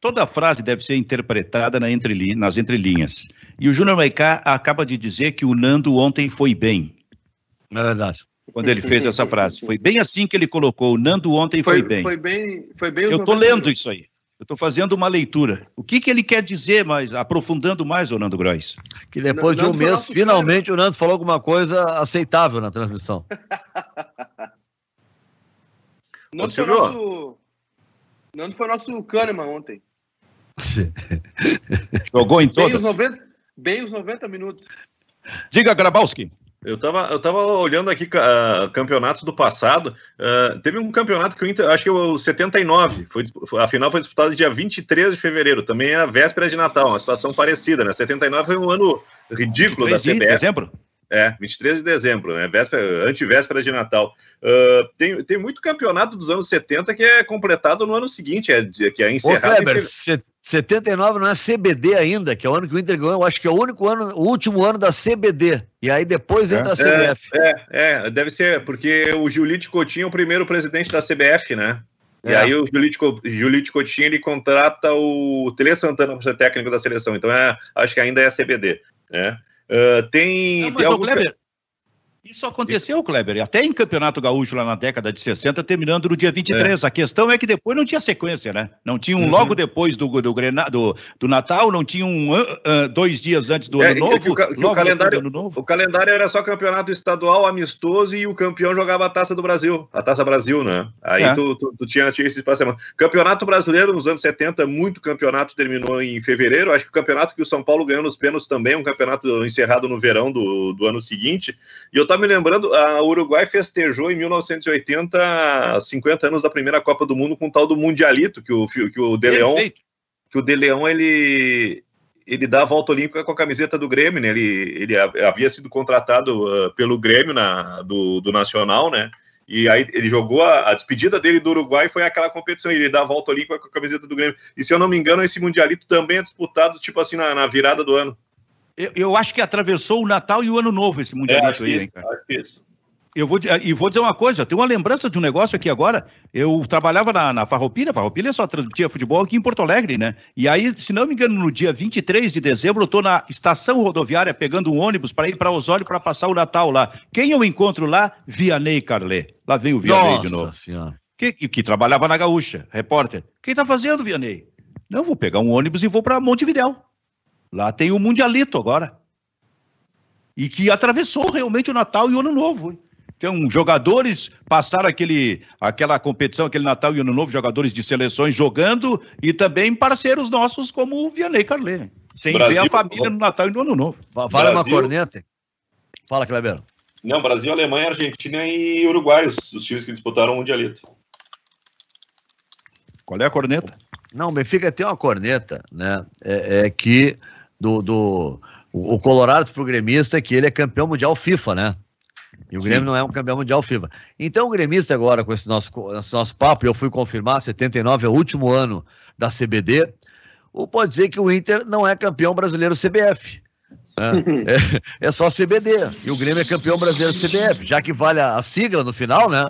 Toda frase deve ser interpretada na entrelinha, nas entrelinhas. E o Júnior Maicá acaba de dizer que o Nando ontem foi bem. É verdade. Quando ele fez essa frase. Foi bem assim que ele colocou. O Nando ontem foi, foi bem. Foi bem, foi bem. Eu estou lendo isso aí. Eu estou fazendo uma leitura. O que, que ele quer dizer mais, aprofundando mais, o Nando Grois? Que depois de um mês, finalmente, o Nando falou alguma coisa aceitável na transmissão. Nando, foi nosso... Nando foi nosso Kahneman ontem. Jogou em todos. Bem os 90, bem os 90 minutos. Diga, Grabowski. Eu estava eu tava olhando aqui uh, campeonatos do passado. Uh, teve um campeonato que o Inter, acho que o 79, foi, a final foi disputada dia 23 de fevereiro, também é a véspera de Natal, uma situação parecida, né? 79 foi um ano ridículo da CBF. De dezembro? É, 23 de dezembro, né? Véspera, antivéspera de Natal. Uh, tem, tem muito campeonato dos anos 70 que é completado no ano seguinte, é, que é encerrado. Ô, Kleber, em... 79 não é CBD ainda, que é o ano que o Inter ganhou. Eu acho que é o único ano, o último ano da CBD. E aí depois entra é, a CBF. É, é, é, deve ser, porque o Giulite Coutinho é o primeiro presidente da CBF, né? E é. aí o Julito Coutinho ele contrata o Tele Santana para ser técnico da seleção. Então é, acho que ainda é CBD. Né? Uh, tem. Não, mas tem algum... Kleber, isso aconteceu, Kleber, até em Campeonato Gaúcho lá na década de 60, terminando no dia 23. É. A questão é que depois não tinha sequência, né? Não tinha um uhum. logo depois do, do, do, do, Natal, não tinha um uh, dois dias antes do é, Ano Novo. Que, que, o, calendário, ano novo. o calendário era só campeonato estadual, amistoso, e o campeão jogava a Taça do Brasil, a Taça Brasil, né? Aí é. tu, tu, tu, tinha, tinha esse espaço. Campeonato brasileiro nos anos 70, muito campeonato terminou em fevereiro. Acho que o campeonato que o São Paulo ganhou nos pênaltis também, um campeonato encerrado no verão do, do ano seguinte. E eu tava me lembrando, a Uruguai festejou em 1980 50 anos da primeira Copa do Mundo com o tal do Mundialito, que o, que o De Leon, que o De Leon ele, ele dá a volta olímpica com a camiseta do Grêmio, né? Ele, ele havia sido contratado uh, pelo Grêmio na, do, do Nacional, né? E aí ele jogou a, a, despedida dele do Uruguai foi aquela competição, ele dá a volta olímpica com a camiseta do Grêmio. E se eu não me engano, esse Mundialito também é disputado, tipo assim, na, na virada do ano. Eu, eu, acho que atravessou o Natal e o Ano Novo esse Mundialito é, aí, isso, hein, cara. Acho que isso. Eu vou, e vou dizer uma coisa, eu tenho uma lembrança de um negócio aqui agora. Eu trabalhava na, na Farroupilha, Farroupilha só transmitia futebol aqui em Porto Alegre, né? E aí, se não me engano, no dia 23 de dezembro, eu estou na estação rodoviária pegando um ônibus para ir para Osório para passar o Natal lá. Quem eu encontro lá? Vianney Carlet. Lá vem o Vianney Nossa de novo. Senhora. Que, que trabalhava na Gaúcha, repórter. Quem está fazendo, Vianney? Não, vou pegar um ônibus e vou para Montevidéu. Lá tem o Mundialito agora. E que atravessou realmente o Natal e o Ano Novo. Então, jogadores passaram aquele, aquela competição, aquele Natal e Ano Novo, jogadores de seleções jogando e também parceiros nossos como o Vianney Carlet. Sem Brasil, ver a família no Natal e no Ano Novo. Fala uma corneta. Fala, Kleber. Não, Brasil, Alemanha, Argentina e Uruguai, os, os times que disputaram o Mundialito. Qual é a corneta? Não, o Benfica tem uma corneta, né? É, é que do, do o, o Colorado pro gremista é que ele é campeão mundial FIFA, né? E o Sim. Grêmio não é um campeão mundial FIFA. Então o gremista agora, com esse nosso, esse nosso papo, eu fui confirmar, 79 é o último ano da CBD, ou pode dizer que o Inter não é campeão brasileiro CBF. É, é, é, só CBD. E o Grêmio é campeão brasileiro CBF, já que vale a, a sigla no final, né?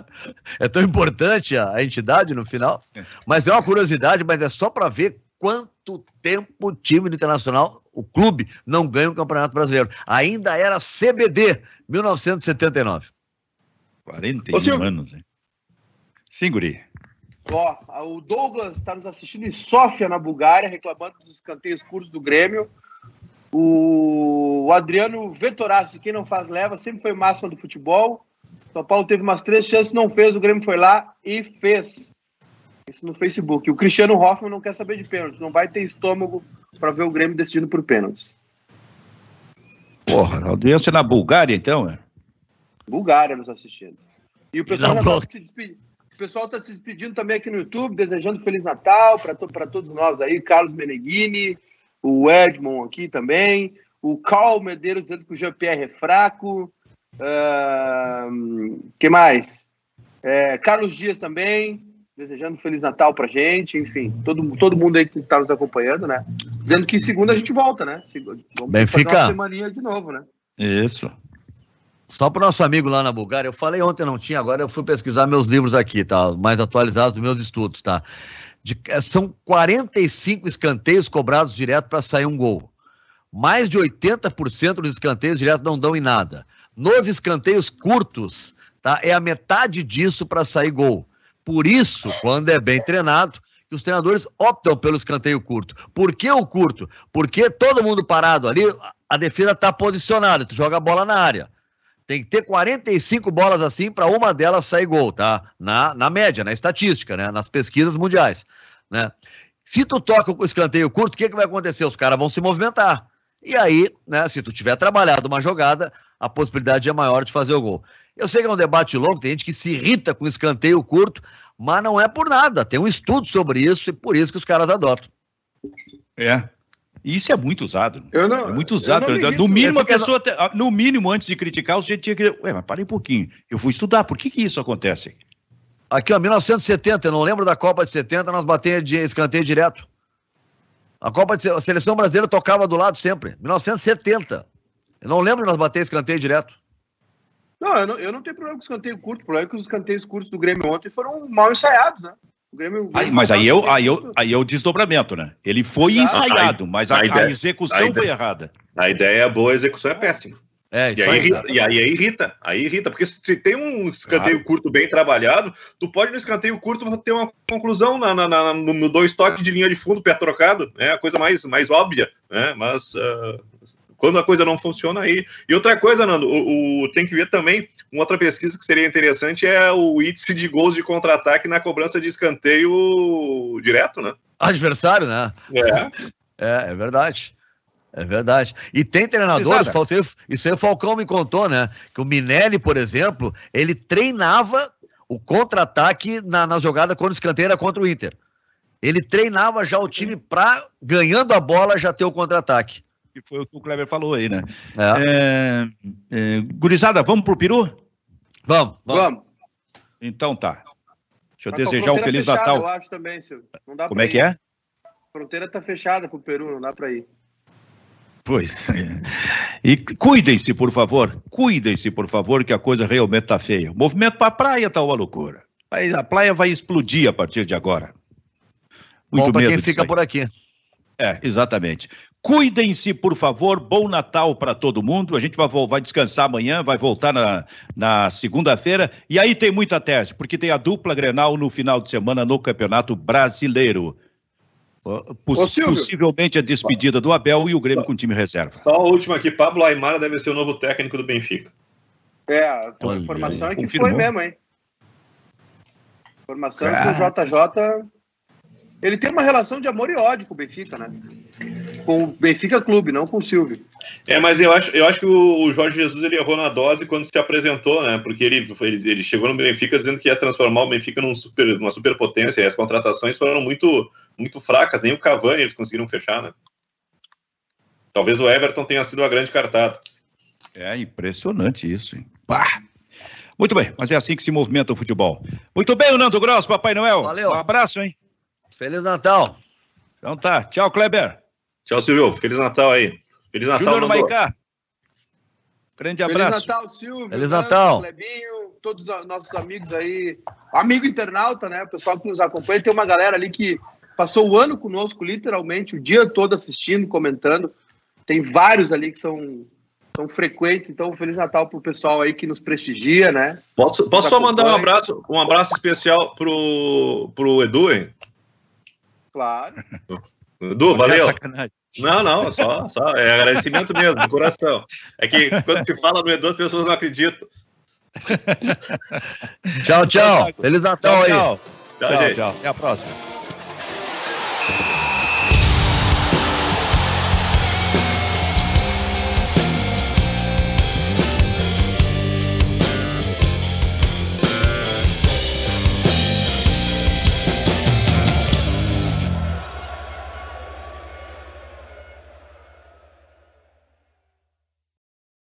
É tão importante a, a, entidade no final. Mas é uma curiosidade, mas é só para ver quanto tempo o time do Internacional, o clube, não ganha o Campeonato Brasileiro. Ainda era CBD, 1979. 41 Ô, anos, hein? Sim, Guri. Ó, o Douglas está nos assistindo em Sófia, na Bulgária, reclamando dos escanteios curtos do Grêmio. O Adriano Vettorazzi, quem não faz leva, sempre foi máxima do futebol. São Paulo teve umas três chances, não fez, o Grêmio foi lá e fez. Isso no Facebook. O Cristiano Hoffman não quer saber de pênalti, não vai ter estômago para ver o Grêmio decidindo por pênaltis. Porra, a audiência na Bulgária, então, é? Bulgária nos assistindo. E o pessoal já tá se despedindo. O pessoal está se despedindo também aqui no YouTube, desejando Feliz Natal para to todos nós aí. Carlos Meneghini, o Edmond aqui também, o Carl Medeiros dizendo que o Jean-Pierre é fraco. Uh, que mais? É, Carlos Dias também, desejando Feliz Natal pra gente, enfim, todo, todo mundo aí que está nos acompanhando, né? Dizendo que segunda a gente volta, né? Vamos Benfica. fazer uma semaninha de novo, né? Isso. Só para o nosso amigo lá na Bulgária, eu falei ontem, não tinha, agora eu fui pesquisar meus livros aqui, tá? Mais atualizados dos meus estudos, tá? De, é, são 45 escanteios cobrados direto para sair um gol. Mais de 80% dos escanteios diretos não dão em nada. Nos escanteios curtos, tá? É a metade disso para sair gol. Por isso, quando é bem treinado, os treinadores optam pelo escanteio curto. Por que o curto? Porque todo mundo parado ali, a defesa está posicionada, tu joga a bola na área. Tem que ter 45 bolas assim para uma delas sair gol, tá? Na, na média, na estatística, né? Nas pesquisas mundiais, né? Se tu toca o escanteio curto, o que, que vai acontecer? Os caras vão se movimentar. E aí, né, se tu tiver trabalhado uma jogada, a possibilidade é maior de fazer o gol. Eu sei que é um debate longo, tem gente que se irrita com escanteio curto, mas não é por nada. Tem um estudo sobre isso e por isso que os caras adotam. É. Isso é muito usado. Eu não, é muito usado. no mínimo, a pessoa, no mínimo, antes de criticar, o sujeito tinha que. Ué, mas parei um pouquinho. Eu fui estudar. Por que, que isso acontece? Aqui, ó, 1970, eu não lembro da Copa de 70, nós batemos de escanteio direto. A Copa de a seleção brasileira tocava do lado sempre. 1970. Eu não lembro de nós bater escanteio direto. Não eu, não, eu não tenho problema com escanteio curto. O problema é que os escanteios curtos do Grêmio ontem foram mal ensaiados, né? O Grêmio, o Aí, Grêmio mas aí eu, aí, eu, aí é o desdobramento, né? Ele foi Ah, ensaiado, mas a, a a ideia- execução a ideia- foi errada. A ideia é boa, a execução é péssima. É, E isso aí, aí. irrita, e aí irrita, aí irrita, porque se tem um escanteio Claro. curto bem trabalhado, tu pode no escanteio curto ter uma conclusão na, na- na- no, no dois toques de linha de fundo, pé trocado, é a coisa mais, mais óbvia, né? Mas ah, quando a coisa não funciona aí. E outra coisa, Nando, o, o- tem que ver também, uma outra pesquisa que seria interessante é o índice de gols de contra-ataque na cobrança de escanteio direto, né? Adversário, né? É. É, é verdade. É verdade. E tem treinadores, Pesada. Fal- isso aí- o Falcão me contou, né? Que o Minelli, por exemplo, ele treinava o contra-ataque na, na jogada quando o escanteio era contra o Inter. Ele treinava já o time pra, ganhando a bola, já ter o contra-ataque. Que foi o que o Kleber falou aí, né? É. É, é, gurizada, vamos pro Peru? Vamos, vamos. Vamos. Então tá. Deixa eu Mas a desejar um Feliz fechada, Natal. Eu acho também, Silvio. Não dá Como é ir. que é? A fronteira tá fechada pro Peru, não dá pra ir. Pois. é. E cuidem-se, por favor. Cuidem-se, por favor, que a coisa realmente tá feia. O movimento pra praia tá uma loucura. Aí a praia vai explodir a partir de agora. Bom pra quem fica aí. por aqui. É, exatamente. Cuidem-se, por favor. Bom Natal para todo mundo. A gente vai, vai descansar amanhã, vai voltar na, na segunda-feira. E aí tem muita tese, porque tem a dupla Grenal no final de semana no Campeonato Brasileiro. Poss- Ô, possivelmente a despedida do Abel e o Grêmio com time reserva. Só a última aqui, Pablo Aymara deve ser o novo técnico do Benfica. É, a Olha informação é que confirmou. foi mesmo, hein? Informação é que o JJ. Ele tem uma relação de amor e ódio com o Benfica, né? Com o Benfica Clube, não com o Silvio. É, mas eu acho, eu acho que o, Jorge Jesus ele errou na dose quando se apresentou, né? Porque ele, ele, ele chegou no Benfica dizendo que ia transformar o Benfica num super, numa superpotência e as contratações foram muito, muito fracas, nem o Cavani eles conseguiram fechar, né? Talvez o Everton tenha sido a grande cartada. É impressionante isso, hein? Pá! Muito bem, mas é assim que se movimenta o futebol. Muito bem, o Nando Gross, Papai Noel. Valeu. Um abraço, hein? Feliz Natal. Então tá. Tchau, Kleber. Tchau, Silvio. Feliz Natal aí. Feliz Natal, Júnior. Maicá. Grande Feliz abraço. Natal, Silvio. Feliz Natal. Clebinho, todos os nossos amigos aí. Amigo internauta, né? O pessoal que nos acompanha. Tem uma galera ali que passou o ano conosco, literalmente, o dia todo assistindo, comentando. Tem vários ali que são, são frequentes. Então, Feliz Natal pro pessoal aí que nos prestigia, né? Posso, posso só mandar um abraço, um abraço especial pro, pro Edu, hein? Claro. Edu, É valeu. sacanagem. Não, não, só, só é agradecimento mesmo, do coração. É que quando se fala no Edu, as pessoas não acreditam. Tchau, tchau. Feliz Natal Tchau, aí. tchau. Tchau, Tchau, gente. tchau. Até a próxima.